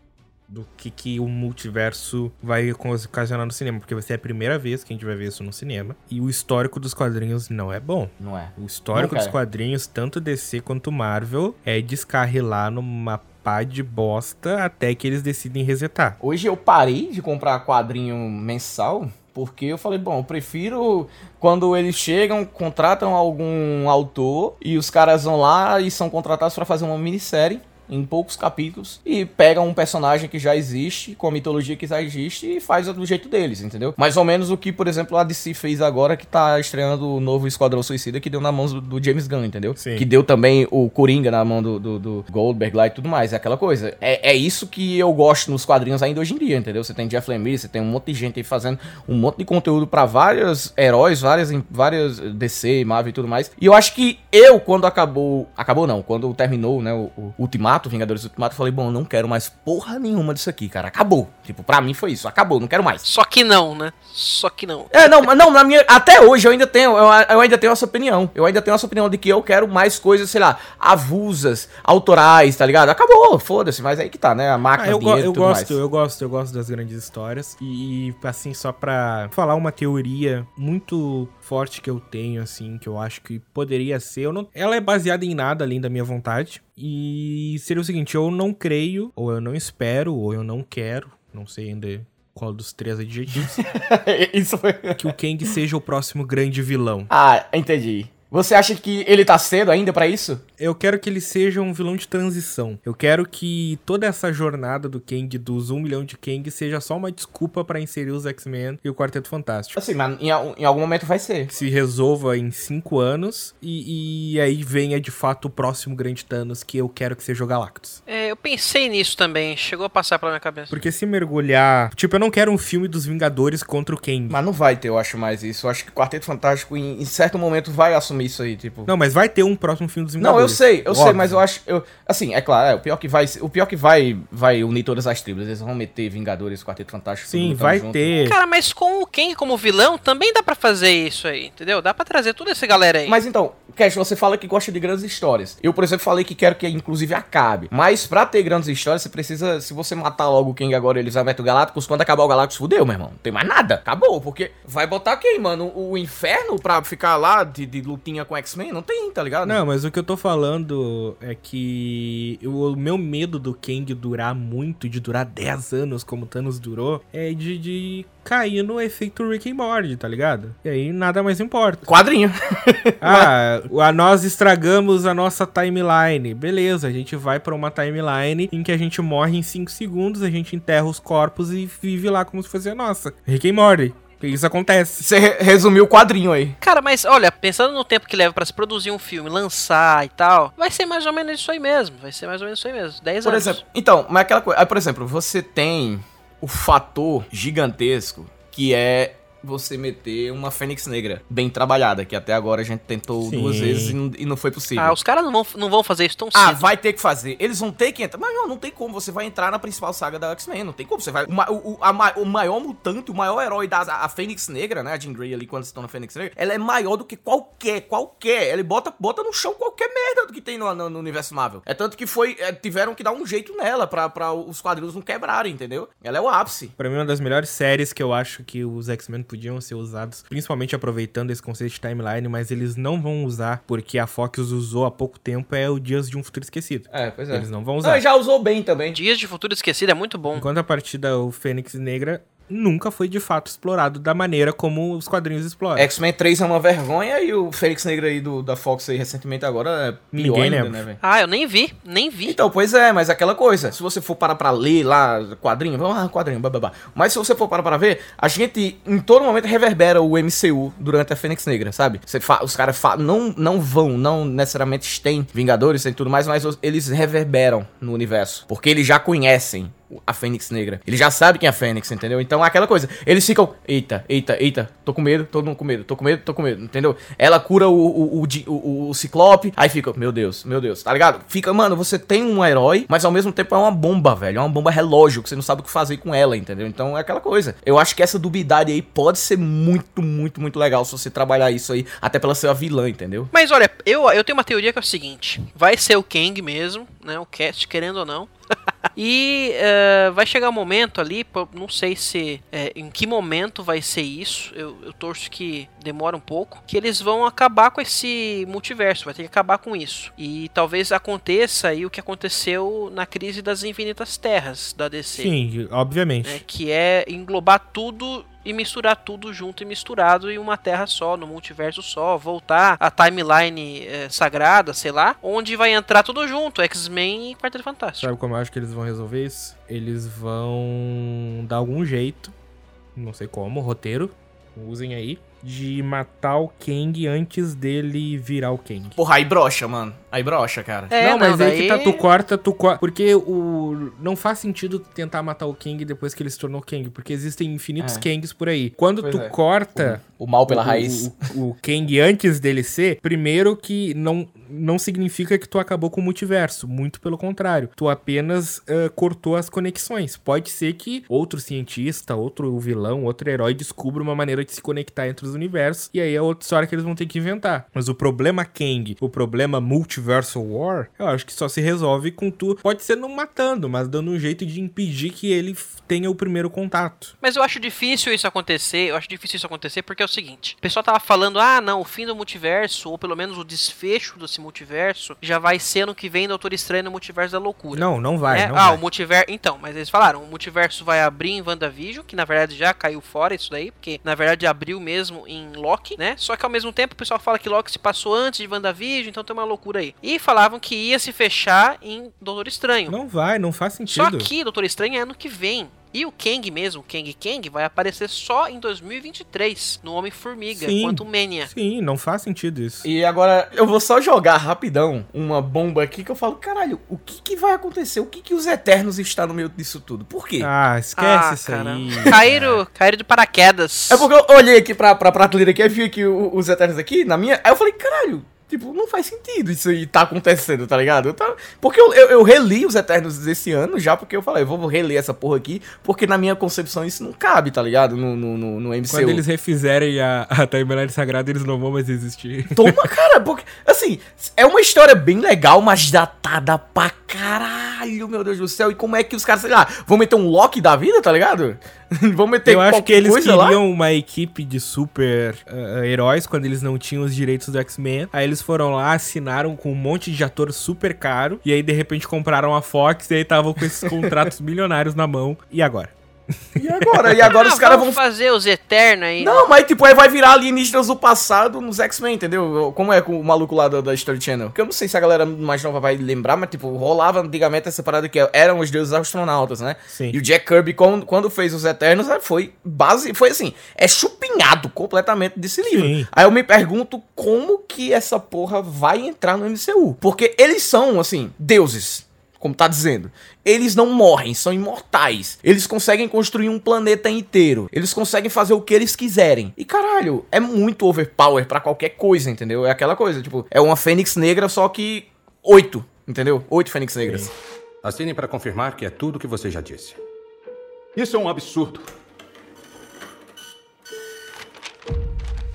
do que, que o multiverso vai ocasionar no cinema, porque vai ser a primeira vez que a gente vai ver isso no cinema. E o histórico dos quadrinhos não é bom. Não é. O histórico dos quadrinhos, tanto DC quanto Marvel, é descarrilar numa pá de bosta até que eles decidem resetar. Hoje eu parei de comprar quadrinho mensal porque eu falei, bom, eu prefiro quando eles chegam, contratam algum autor e os caras vão lá e são contratados para fazer uma minissérie em poucos capítulos e pega um personagem que já existe, com a mitologia que já existe e faz do jeito deles, entendeu? Mais ou menos o que, por exemplo, a DC fez agora que tá estreando o novo Esquadrão Suicida que deu na mão do, James Gunn, entendeu? Sim. Que deu também o Coringa na mão do, do, do, Goldberg lá e tudo mais. É aquela coisa. É, é isso que eu gosto nos quadrinhos ainda hoje em dia, entendeu? Você tem Jeff Lemire, você tem um monte de gente aí fazendo um monte de conteúdo para vários heróis, várias, várias DC, Marvel e tudo mais. E eu acho que eu, quando acabou. Acabou não, quando terminou, né? O, o Ultimato Ultimato, Vingadores Ultimato, eu falei, bom, eu não quero mais porra nenhuma disso aqui, cara. Acabou. Tipo, pra mim foi isso. Acabou, não quero mais. Só que não, né? Só que não. É, não, mas não, na minha. Até hoje eu ainda tenho. Eu, eu ainda tenho essa opinião. Eu ainda tenho essa opinião de que eu quero mais coisas, sei lá, avusas, autorais, tá ligado? Acabou, foda-se, mas aí que tá, né? A máquina Ah, eu, go- dinheiro e eu tudo gosto, mais. eu gosto, eu gosto das grandes histórias. E, assim, só pra falar uma teoria muito forte que eu tenho, assim, que eu acho que poderia ser. Eu não, ela é baseada em nada além da minha vontade. E seria o seguinte: eu não creio, ou eu não espero, ou eu não quero, não sei ainda qual dos três adjetivos, Isso foi. que o Kang seja o próximo grande vilão. Ah, entendi. Você acha que ele tá cedo ainda pra isso? Eu quero que ele seja um vilão de transição. Eu quero que toda essa jornada do Kang, dos 1 milhão de Kang, seja só uma desculpa pra inserir os X-Men e o Quarteto Fantástico. Assim, mas em, em algum momento vai ser. Que se resolva em 5 anos e, e aí venha de fato o próximo grande Thanos que eu quero que seja o Galactus. É, eu pensei nisso também, chegou a passar pela minha cabeça. Porque se mergulhar. Tipo, eu não quero um filme dos Vingadores contra o Kang. Mas não vai ter, eu acho, mais isso. Eu acho que o Quarteto Fantástico, em, em certo momento, vai assumir isso aí, tipo. Não, mas vai ter um próximo filme dos Não, Vingadores. eu sei, eu sei, Óbvio. mas eu acho. Eu, assim, é claro, é, o pior que vai. O pior que vai vai unir todas as tribos. Eles vão meter Vingadores, Quarteto Fantástico. Sim, tudo vai junto. ter. Cara, mas com o Kang como vilão, também dá pra fazer isso aí, entendeu? Dá pra trazer toda essa galera aí. Mas então, Cash, você fala que gosta de grandes histórias. Eu, por exemplo, falei que quero que inclusive acabe. Mas pra ter grandes histórias, você precisa. Se você matar logo o Kang agora, eles vai meter o Galactus. Quando acabar o Galactus, fudeu, meu irmão. Não tem mais nada. Acabou. Porque vai botar quem, mano? O inferno pra ficar lá de, de lutinha com X-Men? Não tem, tá ligado? Não, mas o que eu tô falando é que o meu medo do Kang durar muito, de durar 10 anos como Thanos durou, é de, de cair no efeito Rick and Morty, tá ligado? E aí nada mais importa. Quadrinho. Ah, a nós estragamos a nossa timeline. Beleza, a gente vai pra uma timeline em que a gente morre em 5 segundos, a gente enterra os corpos e vive lá como se fosse a nossa. Rick and Morty. Isso acontece. Você re- resumiu o quadrinho aí. Cara, mas olha, pensando no tempo que leva pra se produzir um filme, lançar e tal, vai ser mais ou menos isso aí mesmo. Vai ser mais ou menos isso aí mesmo. 10 Por anos. exemplo, então, mas aquela coisa. Aí, por exemplo, você tem o fator gigantesco que é você meter uma Fênix Negra bem trabalhada, que até agora a gente tentou Sim. duas vezes e não, e não foi possível. Ah, os caras não vão, não vão fazer isso tão Ah, cedo. vai ter que fazer. Eles vão ter que entrar. Mas não, não tem como. Você vai entrar na principal saga da X-Men. Não tem como. Você vai. O, o, a o maior mutante, o maior herói da a Fênix Negra, né? A Jean Grey ali, quando estão na Fênix Negra, ela é maior do que qualquer, qualquer. Ele bota, bota no chão qualquer merda do que tem no, no- no universo Marvel. É tanto que foi. é, tiveram que dar um jeito nela pra, pra os quadrinhos não quebrarem, entendeu? Ela é o ápice. Pra mim, uma das melhores séries que eu acho que os X-Men podiam ser usados, principalmente aproveitando esse conceito de timeline, mas eles não vão usar porque a Fox usou há pouco tempo, é o Dias de um Futuro Esquecido. É, pois Eles não vão usar. Não, já usou bem também. Dias de Futuro Esquecido é muito bom. Enquanto a partida o Fênix Negra nunca foi de fato explorado da maneira como os quadrinhos exploram. X-Men 3 é uma vergonha e o Fênix Negra aí do, da Fox aí recentemente agora é pior Ninguém ainda, lembra. né, velho? Ah, eu nem vi, nem vi. Então, pois é, mas aquela coisa, se você for parar pra ler lá, quadrinho, vamos lá, quadrinho, bababá. Mas se você for parar pra ver, a gente em todo momento reverbera o MCU durante a Fênix Negra, sabe? Você fa- os caras não, não vão, não necessariamente têm Vingadores e tudo mais, mas eles reverberam no universo. Porque eles já conhecem a Fênix Negra. Eles já sabem quem é a Fênix, entendeu? Então é aquela coisa. Eles ficam, eita, eita, eita, tô com medo, tô com medo, tô com medo, tô com medo, entendeu? Ela cura o, o, o, o- Ciclope, aí fica, meu Deus, meu Deus, tá ligado? Fica, mano, você tem um herói, mas ao mesmo tempo é uma bomba, velho. É uma bomba relógio, que você não sabe o que fazer com ela, entendeu? Então é aquela coisa. Eu acho que essa dubiedade aí pode ser muito, muito, muito legal se você trabalhar isso aí, até pela ser a vilã, entendeu? Mas olha, eu, eu tenho uma teoria que é o seguinte: vai ser o Kang mesmo, né? O cast, querendo ou não. e eh, vai chegar um momento ali, não sei se eh, em que momento vai ser isso. Eu, eu torço que demora um pouco. Que eles vão acabar com esse multiverso, vai ter que acabar com isso. E talvez aconteça aí o que aconteceu na crise das infinitas terras da DC. Sim, obviamente. né, que é englobar tudo e misturar tudo junto e misturado em uma terra só, no multiverso só, voltar a timeline eh, sagrada, sei lá, onde vai entrar tudo junto, X-Men e Quarteto Fantástico. Sabe como eu acho que eles vão resolver isso? Eles vão dar algum jeito, não sei como, roteiro, usem aí, de matar o Kang antes dele virar o Kang. Porra, aí brocha, mano. Aí brocha, cara. É, não, mas não, aí que tá, daí- tu corta, tu corta. Porque o. Não faz sentido tu tentar matar o Kang depois que ele se tornou Kang. Porque existem infinitos É. Kangs por aí. Quando Pois tu é. corta. O mal pela o- raiz. O, o Kang antes dele ser, primeiro que não, não significa que tu acabou com o multiverso. Muito pelo contrário. Tu apenas ah, cortou as conexões. Pode ser que outro cientista, outro vilão, outro herói descubra uma maneira de se conectar entre os universos. E aí é outra história que eles vão ter que inventar. Mas o problema Kang, o problema Multiversal War, eu acho que só se resolve com tu. Pode ser não matando, mas dando um jeito de impedir que ele tenha o primeiro contato. Mas eu acho difícil isso acontecer. Eu acho difícil isso acontecer porque é o seguinte: o pessoal tava falando, ah, não, o fim do multiverso, ou pelo menos o desfecho desse multiverso, já vai ser ano que vem Doutor Estranho no multiverso da loucura. Não, não vai. É, não ah, vai. o multiverso. Então, mas eles falaram, o multiverso vai abrir em WandaVision, que na verdade já caiu fora isso daí, porque na verdade abriu mesmo em Loki, né? Só que ao mesmo tempo o pessoal fala que Loki se passou antes de WandaVision, então tem uma loucura aí. E falavam que ia se fechar em Doutor Estranho. Não vai, não faz sentido. Só que Doutor Estranho é ano que vem. E o Kang mesmo, o Kang Kang, vai aparecer só em 2023, no Homem-Formiga, Sim. quanto Mania. Sim, não faz sentido isso. E agora eu vou só jogar rapidão uma bomba aqui que eu falo, caralho, o que que vai acontecer? O que que os Eternos está no meio disso tudo? Por quê? Ah, esquece Ah, isso cara. aí. Caíram, caíram de paraquedas. É porque eu olhei aqui pra, pra prateleira aqui, aí vi aqui o- os Eternos aqui, na minha, aí eu falei, caralho, tipo, não faz sentido isso aí tá acontecendo, tá ligado? Eu tava- porque eu, eu, eu reli os Eternos desse ano já, porque eu falei, eu vou reler essa porra aqui, porque na minha concepção isso não cabe, tá ligado? No, no, no, no MCU. Quando eles refizerem a, a timeline sagrada, eles não vão mais existir. Toma, cara, porque, assim, é uma história bem legal, mas datada pra caralho, meu Deus do céu. E como é que os caras, sei lá, vão meter um Loki da vida, tá ligado? vão meter Eu acho que eles coisa lá? queriam uma equipe de super ah, heróis quando eles não tinham os direitos do X-Men. Aí eles foram lá, assinaram com um monte de ator super caro. E aí, de repente, compraram a Fox e aí estavam com esses contratos milionários na mão. E agora? E agora? E agora Ah, os caras vão fazer os Eternos aí. Não, mas tipo, aí vai virar alienígenas do passado nos X-Men, entendeu? Como é com o maluco lá da, da History Channel. Porque eu não sei se a galera mais nova vai lembrar, mas tipo, rolava antigamente essa parada que eram os deuses astronautas, né? Sim. E o Jack Kirby, quando, quando fez os Eternos, eh, foi base. Foi assim, é chupinhado completamente desse livro. Sim. Aí eu me pergunto como que essa porra vai entrar no MCU. Porque eles são, assim, deuses. Como tá dizendo. Eles não morrem, são imortais. Eles conseguem construir um planeta inteiro. Eles conseguem fazer o que eles quiserem. E caralho, é muito overpower pra qualquer coisa, entendeu? É aquela coisa, tipo, é uma fênix negra, só que oito, entendeu? Oito fênix negras. Assine para confirmar que é tudo o que você já disse. Isso é um absurdo.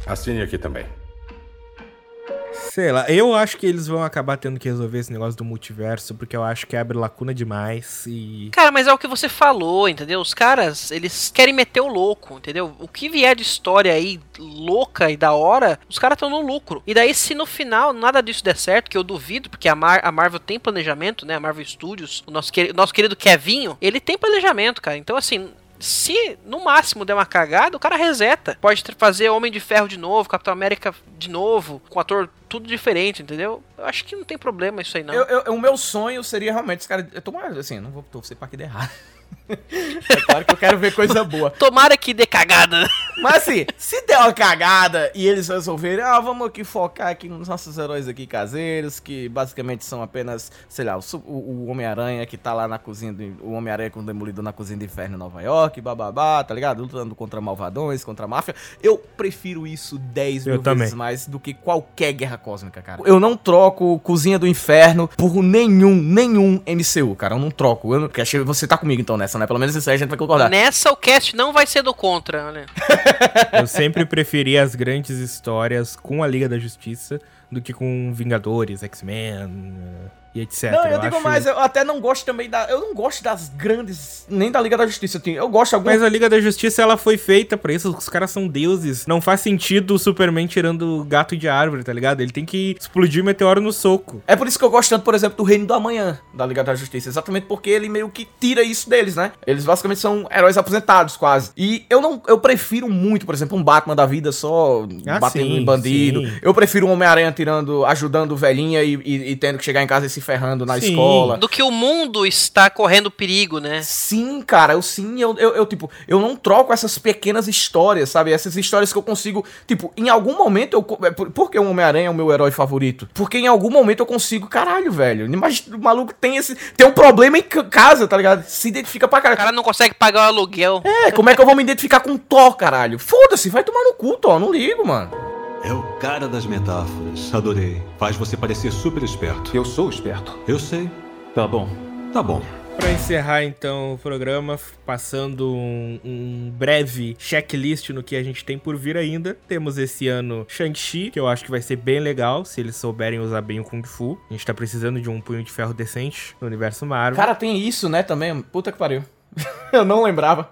Assine aqui também. Sei lá, eu acho que eles vão acabar tendo que resolver esse negócio do multiverso, porque eu acho que abre lacuna demais e. Cara, mas é o que você falou, entendeu? Os caras, eles querem meter o louco, entendeu? O que vier de história aí louca e da hora, os caras estão no lucro. E daí, se no final nada disso der certo, que eu duvido, porque a, Mar a Marvel tem planejamento, né? A Marvel Studios, o nosso, queri- nosso querido Kevinho, ele tem planejamento, cara. Então, assim. Se no máximo der uma cagada, o cara reseta. Pode fazer Homem de Ferro de novo, Capitão América de novo, com ator tudo diferente, entendeu? Eu acho que não tem problema isso aí, não. Eu, eu- o meu sonho seria realmente os caras. Eu tô mais assim, não vou torcer pra que dê errado. É claro que eu quero ver coisa boa. Tomara que dê cagada. Mas assim, se der uma cagada e eles resolverem, ah, vamos aqui focar aqui nos nossos heróis aqui caseiros, que basicamente são apenas, sei lá, o, o- o Homem-Aranha que tá lá na cozinha do. O Homem-Aranha com o Demolidor na cozinha do inferno em Nova York, bababá, tá ligado? Lutando contra malvadões, contra a máfia. Eu prefiro isso 10 Eu mil também. vezes mais do que qualquer guerra cósmica, cara. Eu não troco Cozinha do Inferno por nenhum, nenhum MCU, cara. Eu não troco. Eu não... porque achei- Você tá comigo então nessa, né? Pelo menos isso aí a gente vai concordar. Nessa o cast não vai ser do contra, olha. Eu sempre preferi as grandes histórias com a Liga da Justiça do que com Vingadores, X-Men e etc. Não, eu, digo acho- mais, eu até não gosto também da. Eu não gosto das grandes. Nem da Liga da Justiça. assim, Eu gosto de algumas. Mas a Liga da Justiça, ela foi feita pra isso. Os caras são deuses. Não faz sentido o Superman tirando gato de árvore, tá ligado? Ele tem que explodir o meteoro no soco. É por isso que eu gosto tanto, por exemplo, do Reino do Amanhã, da Liga da Justiça. Exatamente porque ele meio que tira isso deles, né? Eles basicamente são heróis aposentados, quase. E eu não. Eu prefiro muito, por exemplo, um Batman da vida só Ah, batendo sim, em bandido. sim. Eu prefiro um Homem-Aranha tirando, ajudando velhinha e, e- e tendo que chegar em casa e se se ferrando na Sim. escola. Do que o mundo está correndo perigo, né? Sim, cara, eu sim, eu, eu, eu, tipo, eu não troco essas pequenas histórias, sabe? Essas histórias que eu consigo, tipo, em algum momento eu. é, Por, por que o Homem-Aranha é o meu herói favorito? Porque em algum momento eu consigo, caralho, velho. Imagina, o maluco tem esse. Tem um problema em ca- casa, tá ligado? Se identifica pra O caralho. cara não consegue pagar o aluguel. É, como é que eu vou me identificar com Thor, caralho? Foda-se, vai tomar no cu, Thor, não ligo, mano. É o cara das metáforas. Adorei. Faz você parecer super esperto. Eu sou esperto. Eu sei. Tá bom. Tá bom. Pra encerrar então o programa, passando um, um breve checklist no que a gente tem por vir ainda. Temos esse ano Shang-Chi, que eu acho que vai ser bem legal, se eles souberem usar bem o Kung Fu. A gente tá precisando de um punho de ferro decente no universo Marvel. Cara, tem isso, né, também. Puta que pariu. eu não lembrava.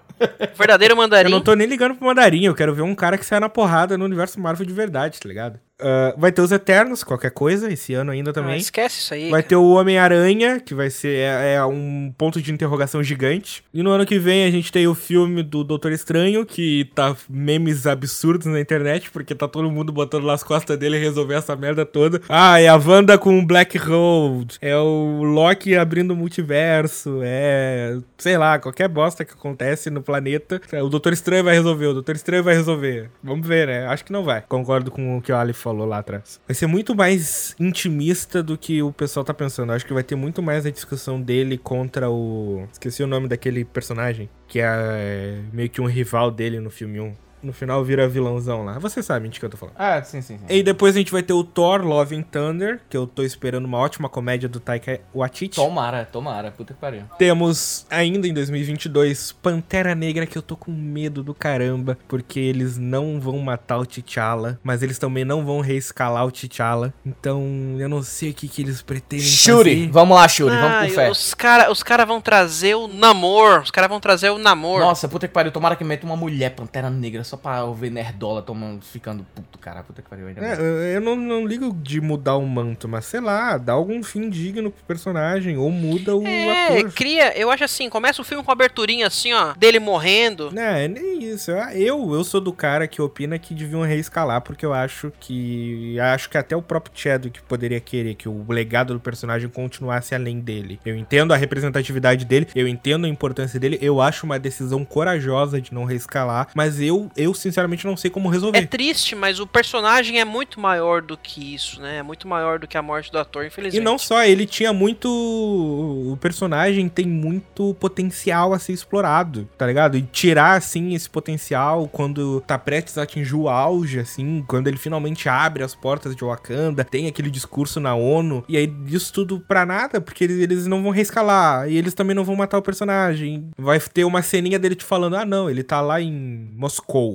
Verdadeiro mandarim. eu não tô nem ligando pro mandarim, eu quero ver um cara que sai na porrada no universo Marvel de verdade, tá ligado? Ah, vai ter os Eternos, qualquer coisa, esse ano ainda Ah, também. esquece isso aí. Vai cara. ter o Homem-Aranha, que vai ser é, é um ponto de interrogação gigante. E no ano que vem a gente tem o filme do Doutor Estranho, que tá memes absurdos na internet, porque tá todo mundo botando nas costas dele resolver essa merda toda. Ah, é a Wanda com o Black Road, é o Loki abrindo o multiverso, é. sei lá, qualquer bosta que acontece no planeta. O Doutor Estranho vai resolver, o Doutor Estranho vai resolver. Vamos ver, né? Acho que não vai. Concordo com o que o Ali falou lá atrás. Vai ser muito mais intimista do que o pessoal tá pensando. Acho que vai ter muito mais a discussão dele contra o. Esqueci o nome daquele personagem, que é meio que um rival dele no filme 1. No final vira vilãozão lá. Você sabe de que eu tô falando. Ah, sim, sim, sim. E depois a gente vai ter o Thor Love and Thunder, que eu tô esperando uma ótima comédia do Taika Waititi. Tomara, tomara, puta que pariu. Temos ainda em 2022 Pantera Negra, que eu tô com medo do caramba, porque eles não vão matar o T'Challa, mas eles também não vão reescalar o T'Challa. Então eu não sei o que, que eles pretendem Shuri, fazer. vamos lá, Shuri, vamos Ah, com fé. os caras os cara vão trazer o Namor. Os caras vão trazer o Namor. Nossa, puta que pariu, tomara que meta uma mulher pantera negra só pra eu ver nerdola tomando, ficando puto, cara. Puta que pariu. É, eu não, não ligo de mudar o manto, mas sei lá, dá algum fim digno pro personagem, ou muda o É, ator. cria, eu acho assim, começa o filme com uma aberturinha assim, ó, dele morrendo. Não, é nem isso. Eu, eu sou do cara que opina que deviam reescalar, porque eu acho que. Acho que até o próprio Chadwick poderia querer que o legado do personagem continuasse além dele. Eu entendo a representatividade dele, eu entendo a importância dele, eu acho uma decisão corajosa de não reescalar, mas eu, eu sinceramente não sei como É resolver. triste, mas o personagem é muito maior do que isso, né? É muito maior do que a morte do ator, E infelizmente. não só, ele tinha muito. O personagem tem muito potencial a ser explorado, tá ligado? E tirar, assim, esse potencial quando tá prestes a atingir o auge, assim, quando ele finalmente abre as portas de Wakanda, tem aquele discurso na ONU, e aí disso tudo pra nada, porque eles, eles não vão reescalar, e eles também não vão matar o personagem. Vai ter uma ceninha dele te falando: ah, não, ele tá lá em Moscou,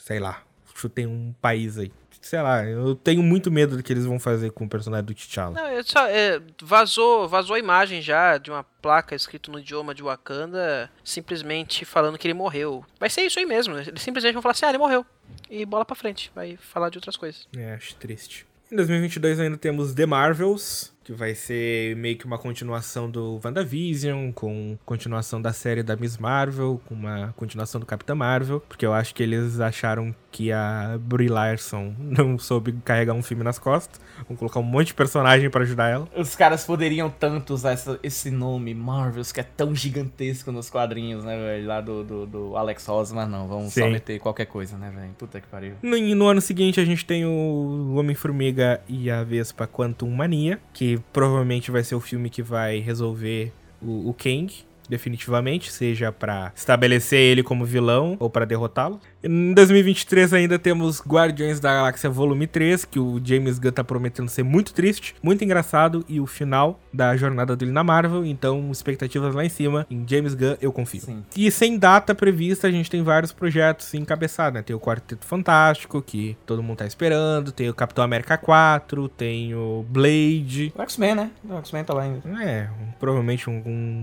sei lá, chutei um país aí. Sei lá, eu tenho muito medo do que eles vão fazer com o personagem do T'Challa. Não, é só, é, vazou, vazou a imagem já de uma placa escrito no idioma de Wakanda, simplesmente falando que ele morreu. Vai ser isso aí mesmo. Eles simplesmente vão falar assim, ah, ele morreu. E bola pra frente. Vai falar de outras coisas. É, acho triste. Em 2022 ainda temos The Marvels, que vai ser meio que uma continuação do WandaVision, com continuação da série da Miss Marvel, com uma continuação do Capitã Marvel, porque eu acho que eles acharam que a Brie Larson não soube carregar um filme nas costas. Vão colocar um monte de personagem pra ajudar ela. Os caras poderiam tanto usar essa- esse nome, Marvels, que é tão gigantesco nos quadrinhos, né, velho? Lá do, do, do Alex Ross, mas não, vamos só Sim. meter qualquer coisa, né, velho? Puta que pariu. No, no ano seguinte a gente tem o Homem-Formiga e a Vespa Quantum Mania, que provavelmente vai ser o filme que vai resolver o, o Kang, definitivamente, seja pra estabelecer ele como vilão ou pra derrotá-lo. Em 2023 ainda temos Guardiões da Galáxia Volume 3, que o James Gunn tá prometendo ser muito triste, muito engraçado e o final da jornada dele na Marvel, então expectativas lá em cima. Em James Gunn eu confio. Sim. E sem data prevista, a gente tem vários projetos encabeçados, né? Tem o Quarteto Fantástico, que todo mundo tá esperando, tem o Capitão América 4, tem o Blade, O X-Men, né? O X-Men tá lá ainda. é, provavelmente um,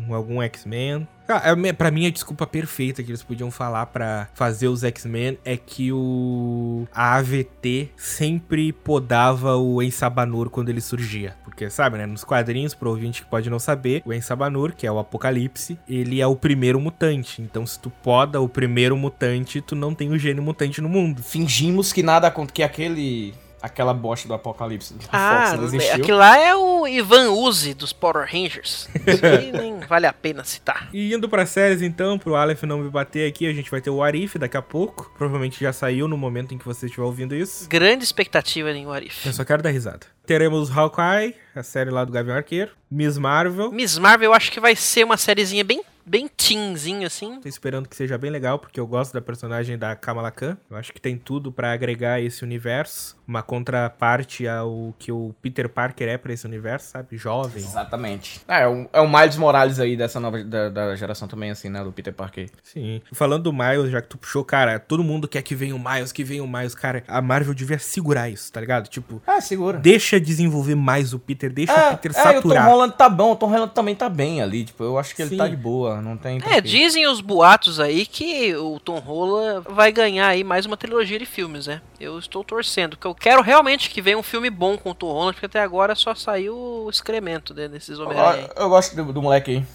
um- algum X-Men. Ah, é, pra mim, a desculpa perfeita que eles podiam falar pra fazer os X-Men é que o a AVT sempre podava o Ensabanur quando ele surgia. Porque, sabe, né? Nos quadrinhos, pro ouvinte que pode não saber, o Ensabanur, que é o Apocalipse, ele é o primeiro mutante. Então, se tu poda o primeiro mutante, tu não tem o gênio mutante no mundo. Fingimos que nada que aquele... Aquela bosta do Apocalipse Ah, Fox aquilo lá é o Ivan Uzi dos Power Rangers. Isso aí nem vale a pena citar. E indo pra séries, então, pro Aleph não me bater aqui, a gente vai ter o Arif daqui a pouco. Provavelmente já saiu no momento em que você estiver ouvindo isso. Grande expectativa em Warif. Eu só quero dar risada. Teremos Hawkeye, a série lá do Gavião Arqueiro. Miss Marvel. Miss Marvel eu acho que vai ser uma sériezinha bem, bem teenzinho, assim. Tô esperando que seja bem legal, porque eu gosto da personagem da Kamala Khan. Eu acho que tem tudo pra agregar esse universo. Uma contraparte ao que o Peter Parker é pra esse universo, sabe? Jovem. Exatamente. É, é o, é o Miles Morales aí dessa nova da, da geração também, assim, né? Do Peter Parker. Sim. Falando do Miles, já que tu puxou, cara, todo mundo quer que venha o Miles, que venha o Miles. Cara, a Marvel devia segurar isso, tá ligado? Tipo, Ah, segura. deixa desenvolver mais o Peter, deixa o É, Peter é, e o Tom saturar. Holland tá bom, o Tom Holland também tá bem ali, tipo, eu acho que ele Sim. tá de boa, não tem... É, dizem os boatos aí que o Tom Holland vai ganhar aí mais uma trilogia de filmes, né? Eu estou torcendo, porque eu quero realmente que venha um filme bom com o Tom Holland, porque até agora só saiu o excremento né, desses Eu, Homem-Aranha. eu gosto do, do moleque aí.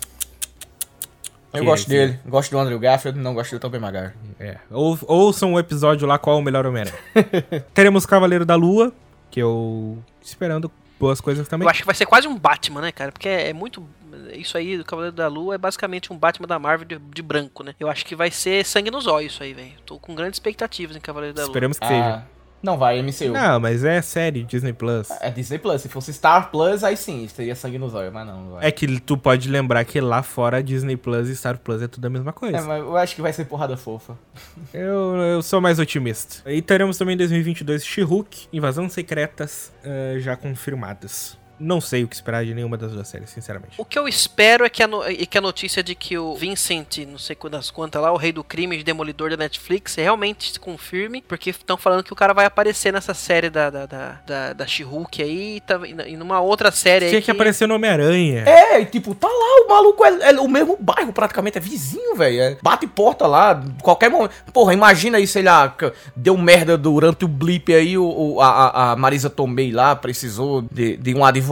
Eu Que gosto esse? dele, gosto do Andrew Garfield, não gosto do Tobey Maguire. É. Ou, ouçam o episódio lá qual é o melhor Homem-Aranha. Teremos Cavaleiro da Lua, que eu esperando boas coisas também. Eu acho que vai ser quase um Batman, né, cara? Porque é, é muito. Isso aí do Cavaleiro da Lua é basicamente um Batman da Marvel de, de branco, né? Eu acho que vai ser sangue nos olhos isso aí, velho. Tô com grandes expectativas em Cavaleiro da Lua. Esperamos que seja. Ah, não vai, MCU. Não, mas é série, Disney Plus. É Disney Plus, se fosse Star Plus, aí sim, teria sangue nos olhos, mas não, não vai. É que tu pode lembrar que lá fora Disney Plus e Star Plus é tudo a mesma coisa. É, mas eu acho que vai ser porrada fofa. Eu, eu sou mais otimista. E teremos também em 2022 She-Hulk, Invasão Secretas, eh, já confirmadas. Não sei o que esperar de nenhuma das duas séries, sinceramente. O que eu espero é que a, no- é que a notícia de que o Vincent, não sei quantas quantas lá, o rei do crime de demolidor da Netflix, realmente se confirme, porque estão falando que o cara vai aparecer nessa série da, da, da, da, da She-Hulk aí e, tá- e numa outra série Tinha aí. que aparecer no Homem-Aranha. É, e tipo, tá lá, o maluco é, é o mesmo bairro praticamente, é vizinho, velho. É, bate porta lá, qualquer momento. Porra, imagina aí, sei lá, que deu merda durante o blip aí, o, a- a Marisa Tomei lá precisou de, de um advogado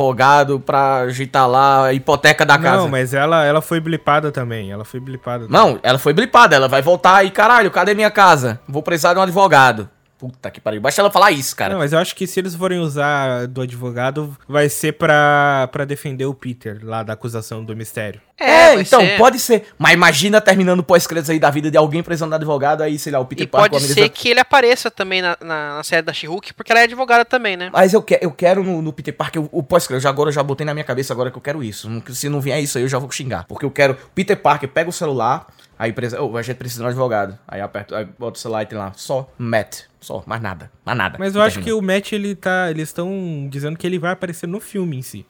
pra ajeitar lá a hipoteca da casa. Não, mas ela, ela foi blipada também. Ela foi blipada. Não, ela foi blipada, ela vai voltar aí, caralho, cadê minha casa? Vou precisar de um advogado. Puta que pariu, basta ela falar isso, cara. Não, mas eu acho que se eles forem usar do advogado, vai ser pra, pra defender o Peter lá da acusação do mistério. É, vai então, ser. pode ser. Mas imagina terminando o pós-créditos aí da vida de alguém precisando de advogado, aí, sei lá, o Peter E Parker pode ser que ele apareça também na, na, na série da She-Hulk, porque ela é advogada também, né? Mas eu, que, eu quero no, no Peter Parker o, o pós-crédito. Já Agora eu já botei na minha cabeça agora que eu quero isso. Se não vier isso aí, eu já vou xingar. Porque eu quero. Peter Parker pega o celular, aí precisa. Oh, a gente precisa de um advogado. Aí aperto, aí bota o celular e tem lá. Só Matt. Só, mais nada. Mais nada. Mas eu acho que o Matt, ele tá. Eles estão dizendo que ele vai aparecer no filme em si.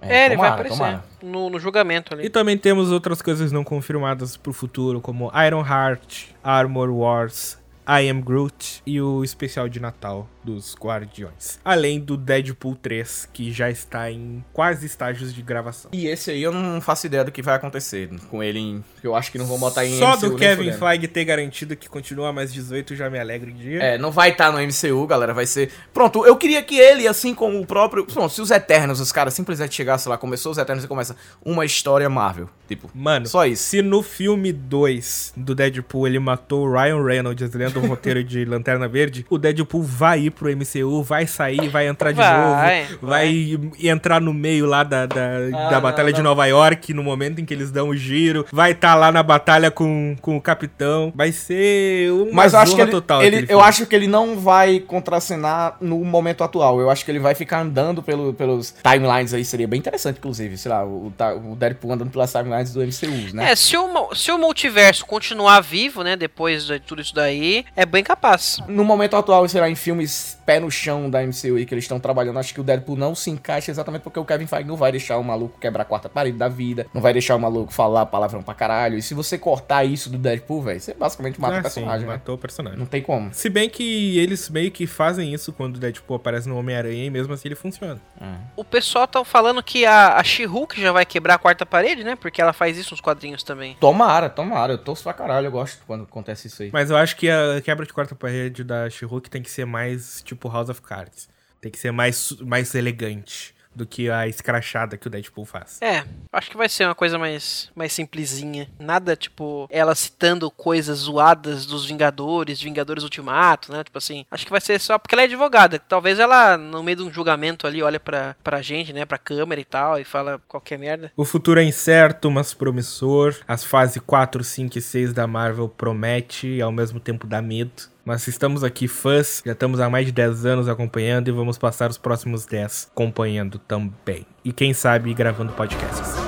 É, ele vai aparecer no, no julgamento ali. E também temos outras coisas não confirmadas pro futuro, como Iron Heart, Armor Wars, I Am Groot e o especial de Natal dos Guardiões. Além do Deadpool 3, que já está em quase estágios de gravação. E esse aí eu não faço ideia do que vai acontecer com ele em. Eu acho que não vão botar em Só MCU do Kevin. Feige ter garantido que continua mais 18 já me alegra em dia. É, não vai estar no MCU, galera. Vai ser. Pronto, eu queria que ele, assim como o próprio. Pronto, se os Eternos, os caras simplesmente chegassem lá, começou os Eternos e começa uma história Marvel. Tipo, Mano, só isso. se no filme 2 do Deadpool ele matou o Ryan Reynolds lendo o roteiro de Lanterna Verde, o Deadpool vai ir pro MCU, vai sair, vai entrar de Vai, novo, vai, entrar no meio lá da, da, Ah, da não, Batalha de não. Nova York, no momento em que eles dão o giro, vai estar lá na batalha com, com o Capitão, vai ser uma Mas eu acho que ele, total. ele- eu acho que ele não vai contracenar no momento atual. Eu acho que ele vai ficar andando pelo- pelos timelines aí. Seria bem interessante, inclusive. Sei lá, o, o Deadpool andando pelas timelines do MCU, né? É, se o, se o multiverso continuar vivo, né, depois de tudo isso daí, é bem capaz. No momento atual, sei lá, em filmes Yes. Pé no chão da MCU aí que eles estão trabalhando, acho que o Deadpool não se encaixa exatamente porque o Kevin Feige não vai deixar o maluco quebrar a quarta parede da vida, não vai deixar o maluco falar palavrão pra caralho. E se você cortar isso do Deadpool, velho, você basicamente mata Ah, o personagem, sim, né? matou o personagem. Não tem como. Se bem que eles meio que fazem isso quando o Deadpool aparece no Homem-Aranha e mesmo assim ele funciona. O pessoal tá falando que a, a She-Hulk já vai quebrar a quarta parede, né? Porque ela faz isso nos quadrinhos também. Tomara, tomara. Eu torço pra caralho, eu gosto quando acontece isso aí. Mas eu acho que a quebra de quarta parede da She-Hulk tem que ser mais tipo House of Cards. Tem que ser mais, mais elegante. do que a escrachada que o Deadpool faz. É, acho que vai ser uma coisa mais, mais simplesinha. Nada, tipo, ela citando coisas zoadas dos Vingadores, Vingadores Ultimato, né? Tipo assim, acho que vai ser só porque ela é advogada. Talvez ela, no meio de um julgamento ali, olha pra, pra gente, né? Pra câmera e tal, e fala qualquer merda. O futuro é incerto, mas promissor. As fases 4, 5 e 6 da Marvel promete e ao mesmo tempo dá medo. Mas estamos aqui fãs, já estamos há mais de 10 anos acompanhando e vamos passar os próximos 10 acompanhando também. E quem sabe gravando podcasts.